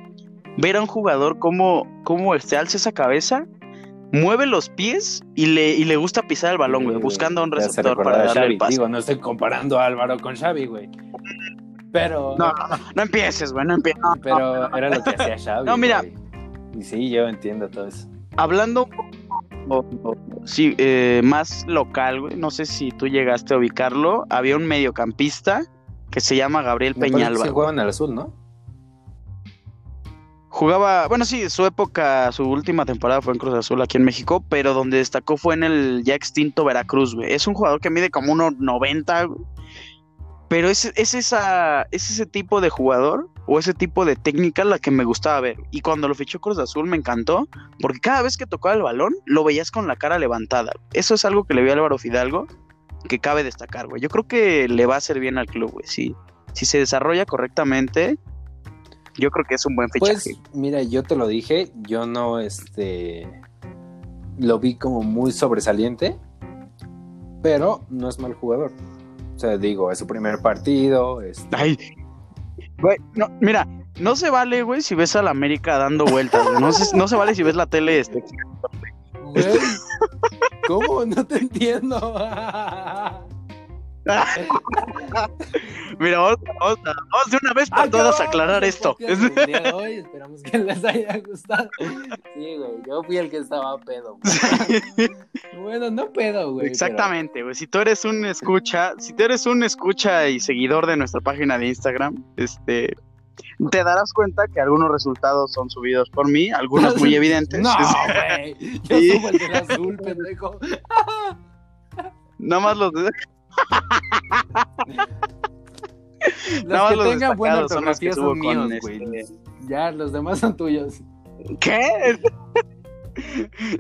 ver a un jugador cómo cómo se alza esa cabeza, mueve los pies y le y le gusta pisar el balón, güey, buscando a un receptor para darle Xavi. el pase. Digo, no estoy comparando a Álvaro con Xavi, güey. Pero, No, no, no, no empieces, güey, no empieces. pero era lo que hacía Xavi. No, mira. güey. Y sí, yo entiendo todo eso. Hablando un poco, sí, eh, más local, güey, no sé si tú llegaste a ubicarlo, había un mediocampista que se llama Gabriel Me parece que Peñalba. sí jugaban al azul, ¿no? Jugaba, bueno, sí, su época, su última temporada fue en Cruz Azul aquí en México, pero donde destacó fue en el ya extinto Veracruz, güey. Es un jugador que mide como 1.90, güey. Pero es, ese tipo de jugador o ese tipo de técnica la que me gustaba ver. Y cuando lo fichó Cruz Azul me encantó, porque cada vez que tocaba el balón lo veías con la cara levantada. Eso es algo que le vi a Álvaro Fidalgo que cabe destacar, güey. Yo creo que le va a hacer bien al club, güey. Si, si se desarrolla correctamente, yo creo que es un buen fichaje. Pues, mira, yo te lo dije, yo no, este, lo vi como muy sobresaliente, pero no es mal jugador. O sea, digo, es su primer partido, este, Ay, güey, no, mira, no se vale, güey, si ves a la América dando vueltas. No se, no se vale si ves la tele, este. güey, ¿cómo? No te entiendo. Mira, vamos, vamos vamos de una vez por todas a aclarar esto. Hoy esperamos que les haya gustado. Sí, güey, yo fui el que estaba pedo. Bueno, no pedo, güey. Exactamente, güey. Si tú eres un escucha, si tú eres un escucha y seguidor de nuestra página de Instagram, este, te darás cuenta que algunos resultados son subidos por mí, algunos muy evidentes. No, güey. Yo subo el azul, pendejo. Nada más los de- Los Nada que los tengan buena destacados son los que ortografía subo son míos, güey. este- Ya, los demás son tuyos. ¿Qué?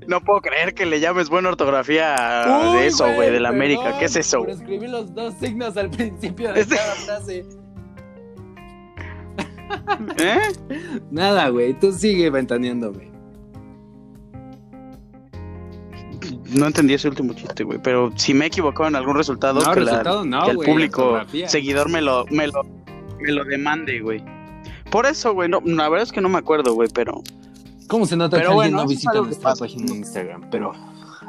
No puedo creer que le llames buena ortografía Uy, de eso, güey, de la perdón América. ¿Qué es eso? Por escribir los dos signos al principio de Este- cada frase. ¿Eh? Nada, güey. Tú sigue ventaneándome. No entendí ese último chiste, güey. Pero si me he equivocado en algún resultado, No, que, la- resultado no, que el público seguidor me lo, me lo, me lo demande, güey. Por eso, güey, no, la verdad es que no me acuerdo, güey, pero ¿Cómo se nota Pero que alguien no visita nuestra pasa. página de Instagram? Pero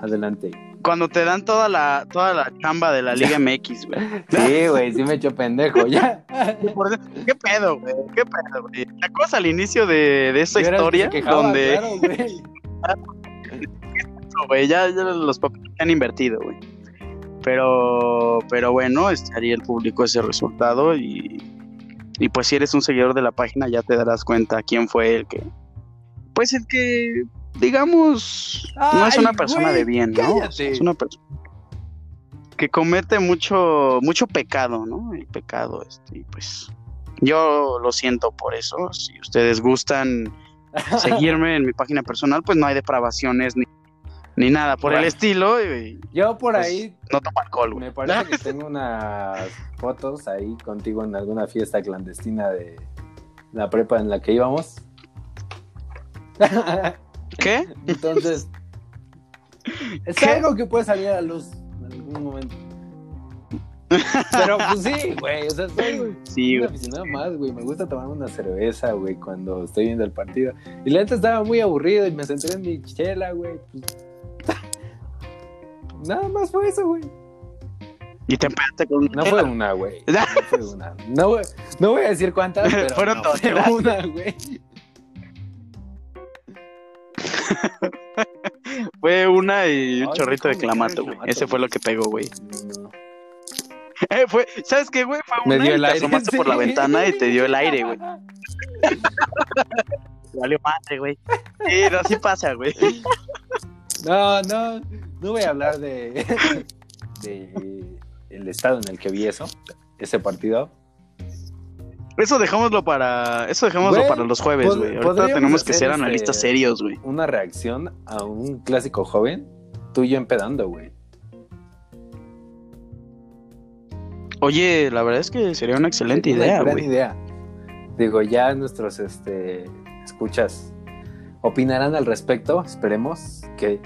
adelante. cuando te dan toda la, toda la chamba de la Liga MX, güey. Sí, güey, sí me echo pendejo. Ya. ¿Qué pedo, güey? ¿Qué pedo, güey? ¿Te acuerdas al inicio de, de esta historia? quejaba, donde, claro, güey. ya, ya los papeles se han invertido, güey. Pero, pero bueno, este, Ariel publicó ese resultado y, y pues si eres un seguidor de la página ya te darás cuenta quién fue el que, pues el que, digamos, no es una persona güey, de bien, ¿no? Es una persona que comete mucho, mucho pecado, ¿no? El pecado, este, y pues yo lo siento por eso. Si ustedes gustan seguirme en mi página personal, pues no hay depravaciones ni, ni nada por el estilo. y Yo por Pues, ahí no tomo alcohol, güey. me parece que tengo unas fotos ahí contigo en alguna fiesta clandestina de la prepa en la que íbamos. ¿Qué? Entonces, es ¿Qué? algo que puede salir a la luz en algún momento. Pero pues sí, güey, o sea, soy Sí, un aficionado más, güey. Me gusta tomar una cerveza, güey, cuando estoy viendo el partido. Y la neta estaba muy aburrido y me senté en mi chela, güey. pues. Nada más fue eso, güey. Y te empezaste con No fue una, güey. No fue una. No, voy- no voy a decir cuántas, pero Fueron no dos, fue una, güey. Fue una y un chorrito de ¿cómo me clamato, güey. Ese fue lo que pegó, güey. Eh, fue, ¿Sabes qué, güey? Fue Me una dio y el te aire. asomaste por la ventana y te dio el aire, güey. Valió madre, güey. Sí, no, así pasa, güey. No, no, no voy a hablar de, de el estado en el que vi eso, ese partido. Eso dejámoslo para. Eso dejámoslo Güey, para los jueves, güey. Ahorita tenemos que ser este- analistas serios, güey. Una reacción a un clásico joven, tú y yo empedando, güey. Oye, la verdad es que sería una excelente Una idea, gran güey. idea. Digo, ya nuestros este, escuchas opinarán al respecto, esperemos que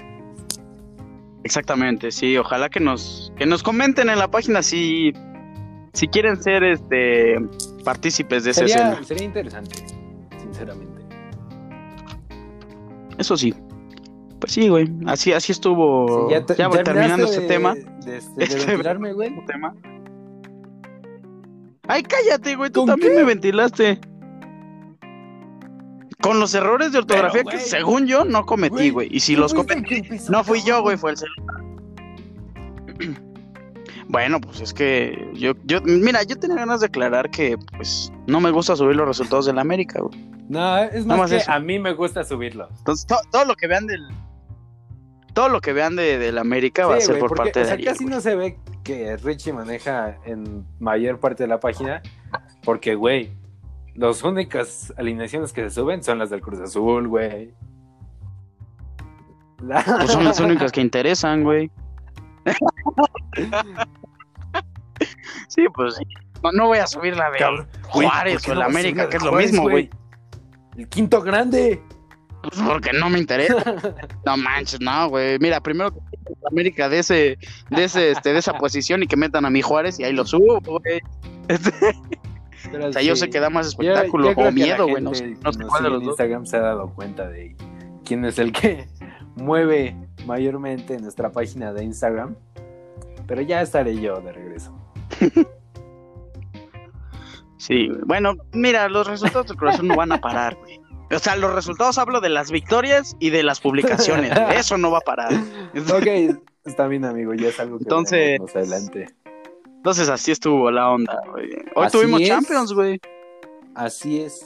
Exactamente, sí. Ojalá que nos, que nos comenten en la página si, si quieren ser este partícipes de esa sería, escena. sería interesante, sinceramente. Eso sí. Pues sí, güey. Así, así estuvo. Sí, ya, te- terminando terminaste este de- tema. De, este, de Este- ventilarme, güey. tema. Ay, cállate, güey. Tú ¿Con también qué? me ventilaste. Con los errores de ortografía Pero, que según yo no cometí, güey. Y si los cometí, no fui yo, güey, fue el celular. Bueno, pues es que yo, yo, mira, yo tenía ganas de aclarar que, pues, no me gusta subir los resultados de la América, güey. No, es más, más que eso. a mí me gusta subirlo. Entonces, to- todo lo que vean del, todo lo que vean de, de la América va a ser por porque, parte o de sea, Ariel, casi no se ve que Richie maneja en mayor parte de la página, porque, güey, las únicas alineaciones que se suben son las del Cruz Azul, güey. La- Pues son las únicas que interesan, güey. sí, pues sí. No, no voy a subir la de Cabrón, Juárez ¿por qué o el no vas a América, la que es lo Juárez, mismo, güey. El quinto grande. Pues porque no me interesa. No manches, no, güey. Mira, primero que la América de ese, de ese, este, de esa posición y que metan a mi Juárez y ahí lo subo, güey. Este, Pero o sea, yo sé que da más espectáculo yo o miedo, güey. No, sé- sé cuál de los dos. Instagram se ha dado cuenta de quién es el que mueve mayormente nuestra página de Instagram. Pero ya estaré yo de regreso. Sí, bueno, mira, los resultados del corazón no van a parar, güey. O sea, los resultados hablo de las victorias y de las publicaciones. Eso no va a parar. Ok, está bien, amigo. Ya es algo que Entonces- adelante. Entonces así estuvo la onda, güey. Hoy Así tuvimos es. Champions, güey. Así es.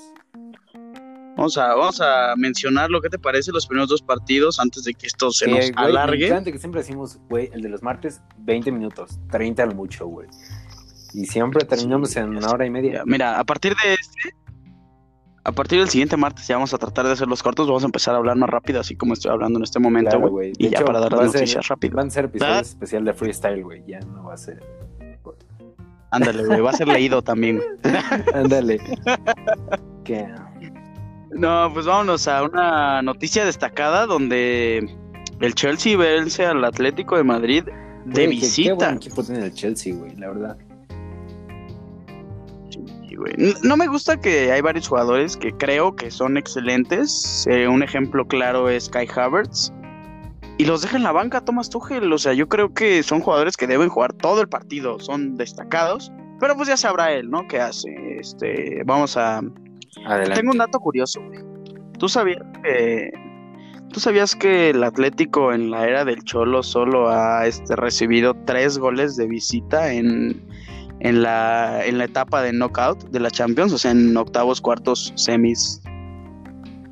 Vamos a, vamos a mencionar lo que te parece los primeros dos partidos antes de que esto se Que, nos güey, alargue. que siempre decimos, güey, el de los martes, 20 minutos, 30 al mucho, güey. Y siempre terminamos Sí, en una hora y media. Mira, a partir de este, a partir del siguiente martes ya vamos a tratar de hacer los cortos, vamos a empezar a hablar más rápido, así como estoy hablando en este momento, güey. Y ya para dar las noticias rápido. Van a ser episodios Ah. especial de freestyle, güey. Ya no va a ser. Ándale, güey, va a ser leído también. güey. Ándale. No, pues vámonos a una noticia destacada donde el Chelsea vence al Atlético de Madrid de Güey, qué- visita. Qué buen equipo tiene el Chelsea, güey, la verdad. Sí, güey. N- No me gusta que hay varios jugadores que creo que son excelentes. Eh, un ejemplo claro es Kai Havertz. Y los deja en la banca Thomas Tuchel. O sea, yo creo que son jugadores que deben jugar todo el partido. Son destacados. Pero pues ya sabrá él, ¿no? ¿Qué hace? Este, vamos a... Adelante. Tengo un dato curioso, güey. ¿Tú sabías que... ¿Tú sabías que el Atlético en la era del Cholo solo ha este, recibido tres goles de visita en, en, la, en la etapa de knockout de la Champions? O sea, en octavos, cuartos, semis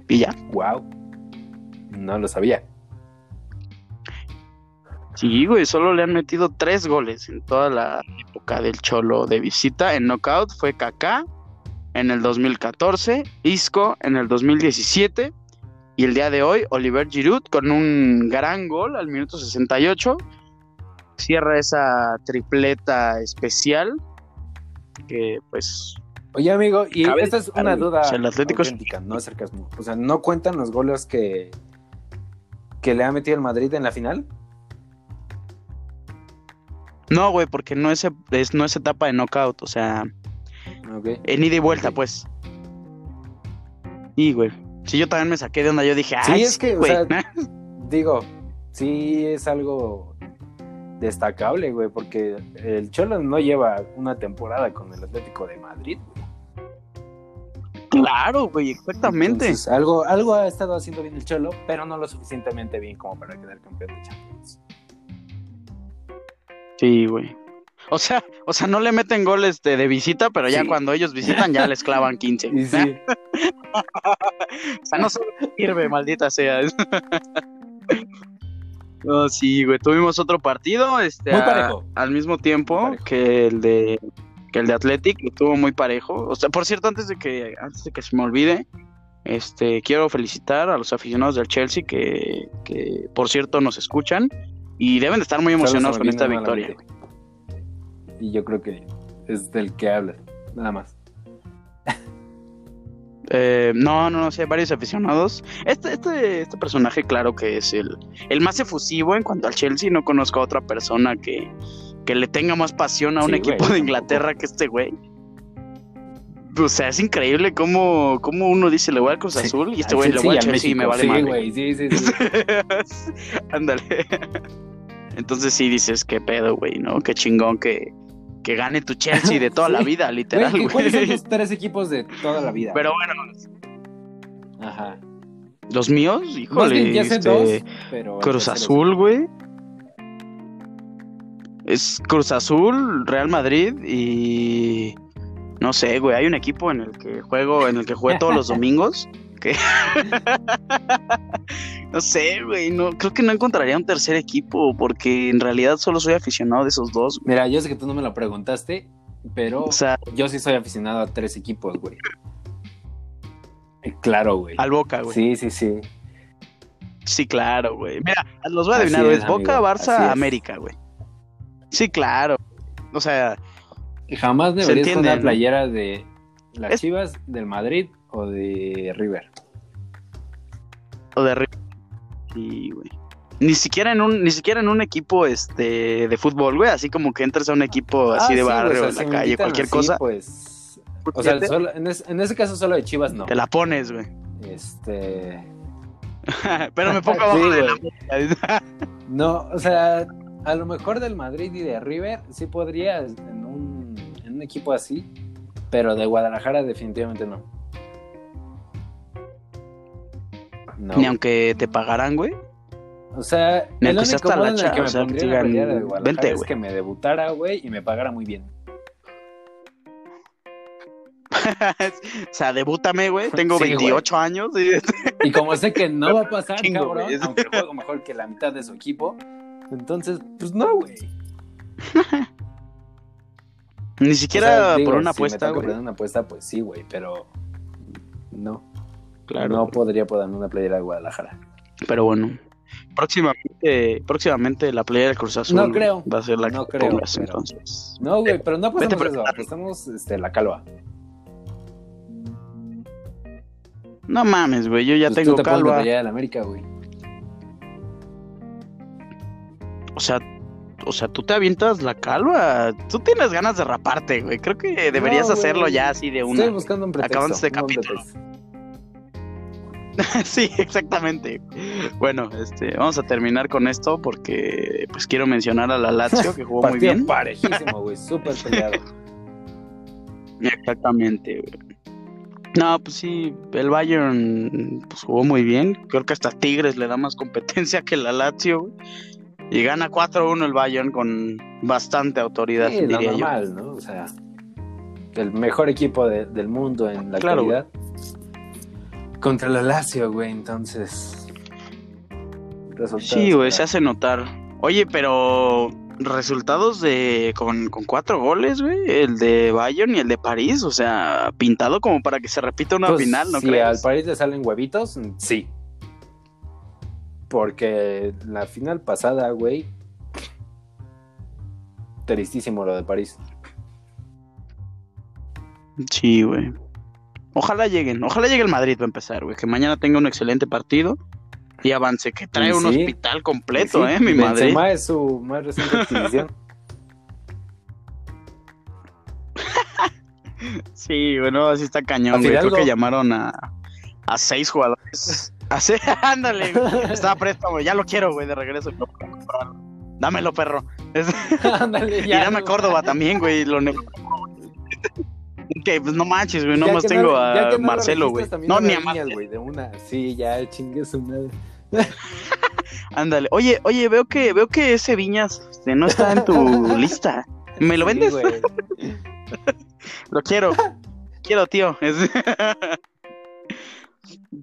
y ya. Wow. No lo sabía. Sí, güey, solo le han metido tres goles en toda la época del Cholo de visita. En knockout fue Kaká en el 2014, Isco en el 2017 y el día de hoy Oliver Giroud con un gran gol al minuto 68 cierra esa tripleta especial que pues Oye, amigo, y Cabe esta es una duda O sea, el Atlético es- auténtica, no es sarcasmo. O sea, ¿no cuentan los goles que, que le ha metido el Madrid en la final? No, güey, porque no es, es- no es etapa de knockout, o sea, Ok. en ida y vuelta, pues. Y, güey, si yo también me saqué de onda, yo dije, Sí, ay, es que, o güey. sea, Digo, sí es algo destacable, güey, porque el Cholo no lleva una temporada con el Atlético de Madrid. güey. claro, güey, exactamente. Entonces, algo, algo ha estado haciendo bien el Cholo, pero no lo suficientemente bien como para quedar campeón de Champions. Sí, güey. O sea, o sea, no le meten goles de, de visita, pero ya Sí. cuando ellos visitan ya les clavan 15. Y sí, O sea, no sirve, maldita sea. No, sí, güey. Tuvimos otro partido, este, Muy a- parejo. al mismo tiempo Muy parejo. que el de que el de Athletic, que estuvo muy parejo. O sea, por cierto, antes de que antes de que se me olvide, este, quiero felicitar a los aficionados del Chelsea que, que por cierto nos escuchan y deben de estar muy emocionados con esta victoria. Y yo creo que es del que hablas, nada más. Eh, no, no, no, hay varios aficionados. Este, este, este personaje, claro que es el, el más efusivo en cuanto al Chelsea. No conozco a otra persona que, que le tenga más pasión a un Sí, equipo güey, de Inglaterra que este güey. O sea, es increíble cómo, cómo uno dice le voy al Cruz Sí, Azul y este güey le voy al Chelsea y me vale Sí, madre. güey, sí, sí, sí. Ándale. Entonces sí dices, qué pedo, güey, ¿no? Qué chingón que, que gane tu Chelsea de toda la vida, literal, Güey. ¿cuáles son los tres equipos de toda la vida? Pero bueno, Ajá. los míos, Más híjole, bien, ya sé este, dos, pero... Cruz Azul, güey. Es Cruz Azul, Real Madrid y no sé, güey, hay un equipo en el que juego, en el que jugué todos los domingos que no sé, güey, no creo que no encontraría un tercer equipo porque en realidad solo soy aficionado de esos dos. güey. Mira, yo sé que tú no me lo preguntaste, pero O sea, yo sí soy aficionado a tres equipos, güey. Claro, güey. al Boca, güey. Sí, Sí, sí, sí. claro, güey. Mira, los voy a adivinar, güey. es, Boca, amigo, Barça. América, güey. Sí, claro. O sea, Jamás una ¿no? playera de las Es- Chivas, del Madrid o de River. o de River. Sí, güey. Ni siquiera en un, ni siquiera en un equipo este de fútbol, güey, así como que entras a un equipo así Ah, de sí, barrio, güey, o sea, en la calle, cualquier así, cosa, Pues, o sea, solo- en, es- en ese caso solo de Chivas no. te la pones, güey. Este, Pero me pongo Sí, abajo de la no, o sea, a lo mejor del Madrid y de River sí podría en un, equipo así, pero de Guadalajara definitivamente no. No. Ni aunque te pagaran, güey. O sea, Ni el único hasta modo la en el que me sea, digan, de Guadalajara "Vente, es güey". que me debutara, güey, y me pagara muy bien. o sea, debútame, güey. Tengo Sí, 28 años. y- Y como sé que no va a pasar, Chingo, cabrón, güey. aunque juego mejor que la mitad de su equipo, entonces, pues no, güey. Ni O siquiera sea, digo, por una si apuesta, poner una apuesta, pues sí, güey, pero no. Claro. No podría ponerme una playera de Guadalajara. Pero bueno. Próximamente, próximamente la playa del Cruz Azul No creo. va a ser la No que creo, pongas, pero- entonces. No, güey, pero no apostamos eso, apostamos este, la calva. No mames, güey, yo ya Pues tengo tú te pones calva. de Rayada del América, güey. O sea, o sea, tú te avientas la calva. Tú tienes ganas de raparte, güey. Creo que deberías No, hacerlo ya así de una. Estoy buscando un pretexto. Acabando este capítulo. sí, exactamente. Bueno, este, vamos a terminar con esto porque pues quiero mencionar a la Lazio que jugó muy bien. parejísimo, güey. Súper peleado. Exactamente, güey. No, pues sí, el Bayern pues, jugó muy bien. Creo que hasta Tigres le da más competencia que la Lazio, güey. Y gana 4-1 el Bayern con bastante autoridad, Sí, lo diría yo. ¿no? O sea, el mejor equipo de- del mundo en la Claro, actualidad. Contra la Lazio, güey, entonces. Sí, güey, se hace notar. Oye, pero resultados de con, con cuatro goles, güey, el de Bayern y el de París, o sea, pintado como para que se repita una Pues, final, ¿no si crees? al París le salen huevitos, sí. Porque la final pasada, güey. Tristísimo lo de París. Sí, güey. Ojalá lleguen, ojalá llegue el Madrid para empezar, güey, que mañana tenga un excelente partido y avance, que trae un hospital completo, Sí, eh, mi Madrid. Benzema es su más reciente adquisición. Sí, bueno, así está cañón, güey. Creo que llamaron a, a seis jugadores. A se- Ándale, güey. Estaba préstamo, ya lo quiero, güey, de regreso. Lo. Dámelo, perro. Y dame a. Córdoba también, güey. Lo que pues no manches, güey. Nomás tengo no- a no Marcelo, güey. No, ni a Marcelo. güey, de una. Sí, ya chingue su madre. Ándale. Oye, oye, veo que, veo que ese Viñas este, no está en tu lista. ¿Me lo Sí, vendes? Lo quiero. quiero, tío.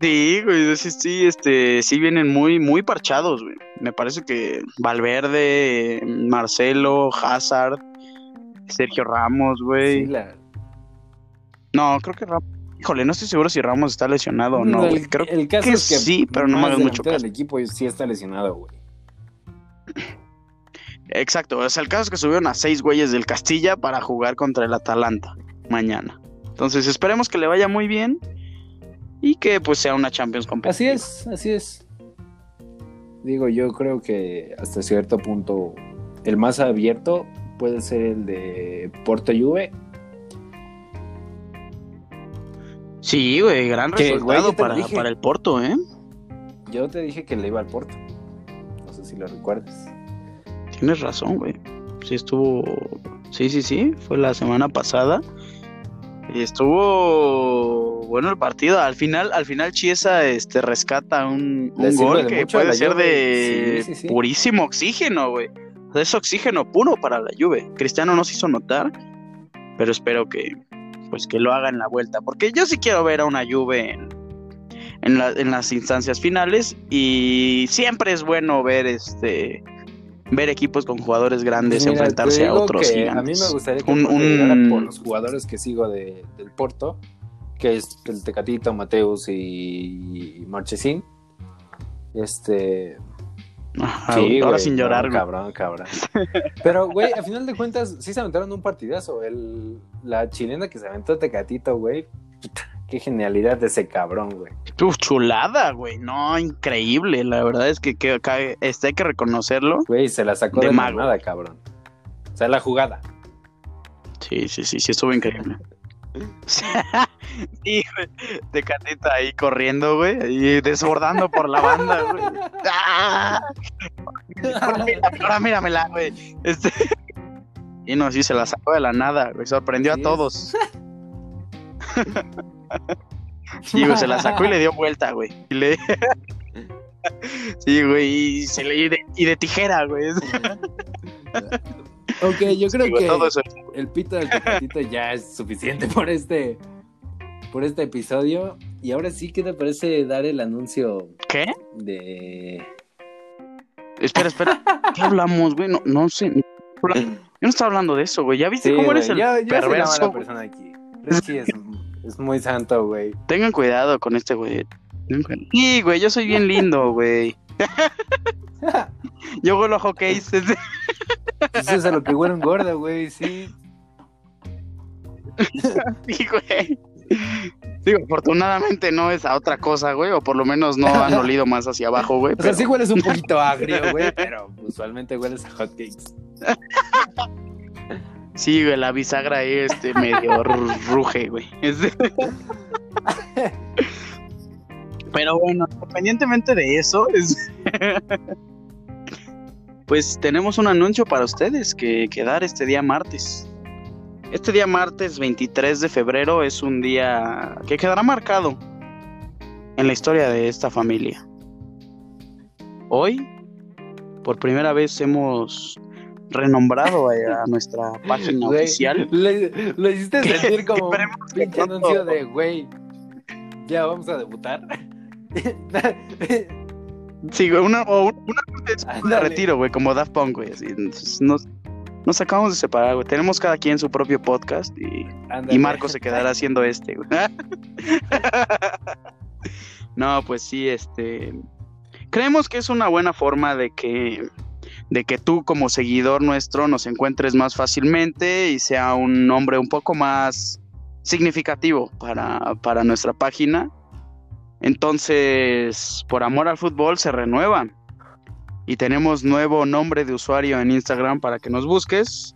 Sí, güey, sí, sí, este, sí vienen muy, muy parchados, güey. Me parece que Valverde, Marcelo, Hazard, Sergio Ramos, güey. Sí, la- No, creo que Ramos. Híjole, no estoy seguro si Ramos está lesionado o no, el. Creo el caso que es que sí, pero no me hagas mucho caso. del equipo sí está lesionado, güey. Exacto, o sea, el caso es que subieron a seis güeyes del Castilla para jugar contra el Atalanta mañana. Entonces esperemos que le vaya muy bien y que pues sea una Champions Así competitiva. es, así es. Digo, yo creo que hasta cierto punto el más abierto puede ser el de Porto Juve. Sí, güey, gran Que, resultado güey, para, dije. para el Porto, ¿eh? Yo te dije que le iba al Porto. No sé si lo recuerdas. Tienes razón, güey. Sí estuvo... Sí, sí, sí, fue la semana pasada. Y estuvo bueno el partido. Al final, al final Chiesa este, rescata un, gol que puede ser Juve. de Sí, sí, sí. purísimo oxígeno, güey. Es oxígeno puro para la Juve. Cristiano no se hizo notar, pero espero que pues que lo haga en la vuelta, porque yo sí quiero ver a una Juve en, en, la- en las instancias finales y siempre es bueno ver este ver equipos con jugadores grandes Pues Mira, enfrentarse a otros gigantes. A mí me gustaría que Un- un- por los jugadores que sigo de, del Porto, que es el Tecatito, Mateus y, Marchesín. Este. Ajá, sí, ahora güey, sin llorar, cabrón, cabrón. Pero, güey, a final de cuentas, sí se aventaron un partidazo. El, la chilena que se aventó Tecatito, güey. Qué genialidad de ese cabrón, güey. Uf, chulada, güey. No, increíble. La verdad es que, que acá, este, hay que reconocerlo. Güey, se la sacó De de, mago. nada, cabrón. O sea, la jugada. Sí, sí, sí, sí, estuvo increíble. sí, güey. Tecatito ahí corriendo, güey. Y desbordando por la banda, güey. ¡Ah! Ahora, míramela, güey. Este... Y no, sí, se la sacó de la nada, güey. Sorprendió a todos. Sí, güey, se la sacó y le dio vuelta, güey. Y le... Sí, güey, y, se le... y, de... y de tijera, güey. Ok, yo creo que el pito del Tecatito ya es suficiente por este por este episodio. Y ahora sí, ¿qué te parece dar el anuncio ¿Qué? de Espera, espera. ¿Qué hablamos, güey? No, no sé. Yo no estaba hablando de eso, güey. ¿Ya viste cómo eres el yo, yo soy la perverso? mala persona aquí. Richie es, es muy santo, güey. Tengan cuidado con este güey. Sí, güey, yo soy bien lindo, güey. Yo huelo a Eso es a lo que huele un gordo, güey, sí. Sí, güey. Digo, afortunadamente no es a otra cosa, güey, o por lo menos no han olido más hacia abajo, güey. O sea, sí hueles un poquito agrio, güey, pero usualmente hueles a hotcakes. Sí, güey, la bisagra ahí, este, medio ruge, güey. Este... Pero bueno, independientemente de eso, es... pues tenemos un anuncio para ustedes que, que dar este día martes. Este día martes 23 de febrero es un día que quedará marcado en la historia de esta familia. Hoy, por primera vez, hemos renombrado a, nuestra página oficial. Lo hiciste sentir como un pinche anuncio de, güey, ya vamos a debutar. sí, güey, una, o una, retiro, güey, como Daft Punk, güey. Así, nos, nos acabamos de separar, güey. Tenemos cada quien su propio podcast y, y Marco se quedará haciendo este, güey. no, pues sí, este. Creemos que es una buena forma de que de que tú como seguidor nuestro nos encuentres más fácilmente y sea un nombre un poco más significativo para, para nuestra página. Entonces, por amor al fútbol se renueva y tenemos nuevo nombre de usuario en Instagram para que nos busques.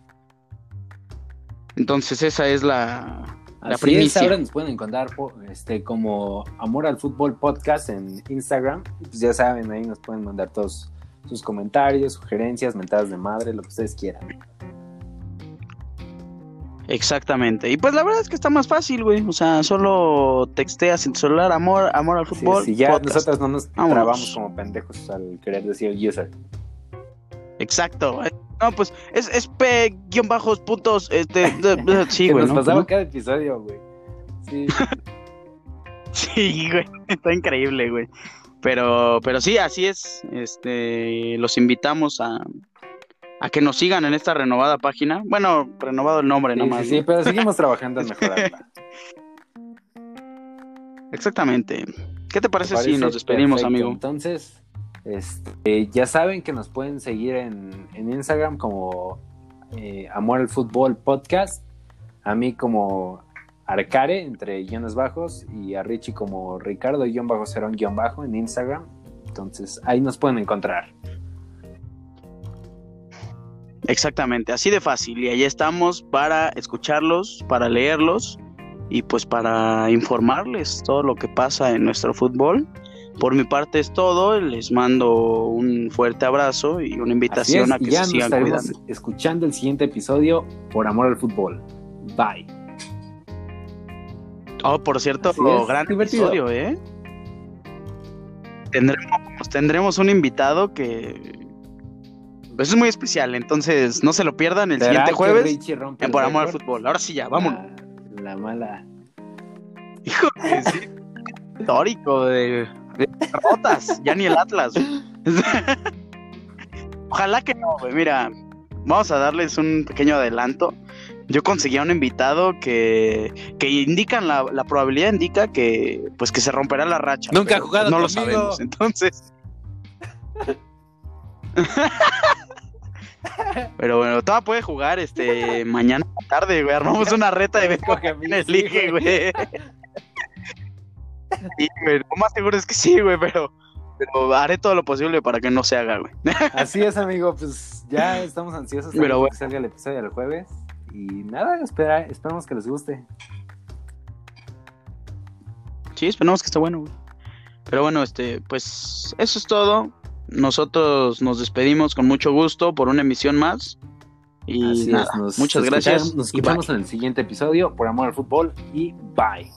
Entonces esa es la, la primicia. ahora nos pueden encontrar este, como Amor al Fútbol Podcast en Instagram. Pues ya saben, ahí nos pueden mandar todos sus comentarios, sugerencias, mentadas de madre, lo que ustedes quieran. Exactamente. Y pues la verdad es que está más fácil, güey. O sea, solo texteas en tu celular amor, amor al fútbol. Sí, ya nosotros no nos trabamos como pendejos al querer decir user. Exacto. No, pues es, es P guion bajos puntos, este, sí, güey. Nos pasaba cada episodio, güey. Sí. sí, güey. Está increíble, güey. Pero, pero sí, así es. Este, los invitamos a, a que nos sigan en esta renovada página. Bueno, renovado el nombre nomás. Sí, sí, pero seguimos trabajando en mejorarla. Exactamente. ¿Qué te parece, si nos despedimos, amigo? Entonces, este, ya saben que nos pueden seguir en, Instagram como eh, Amor al Fútbol Podcast. A mí como Arcare, entre guiones bajos, y a Richie como Ricardo guion bajo Cerón guion bajo en Instagram. Entonces ahí nos pueden encontrar. Exactamente, así de fácil. Y ahí estamos para escucharlos, para leerlos y pues para informarles todo lo que pasa en nuestro fútbol. Por mi parte es todo. Les mando un fuerte abrazo y una invitación a que se sigan cuidando. Escuchando el siguiente episodio por amor al fútbol. Bye. Oh, por cierto, gran episodio, ¿eh? Tendremos, tendremos un invitado que pues es muy especial, entonces no se lo pierdan el siguiente jueves en Por Amor al Fútbol. Ahora sí ya, vámonos. La, mala. Hijo de sí. histórico de, de rotas, ya ni el Atlas. Ojalá que no, güey. Mira, vamos a darles un pequeño adelanto. Yo conseguí a un invitado que, que indican la, la, probabilidad indica que pues que se romperá la racha. Nunca ha jugado No lo sabemos, entonces. Pero bueno, todavía puede jugar este mañana tarde, güey. Armamos una reta de ver que elige, güey. Y, lo más seguro es que sí, güey, pero, pero haré todo lo posible para que no se haga, güey. Así es, amigo, pues ya estamos ansiosos de que salga el episodio el jueves. Y nada, espera, esperamos que les guste. Sí, esperamos que esté bueno, güey. Pero bueno, este, pues eso es todo. Nosotros nos despedimos con mucho gusto por una emisión más. Y muchas gracias. Nos escuchamos en el siguiente episodio por Amor al Fútbol y bye.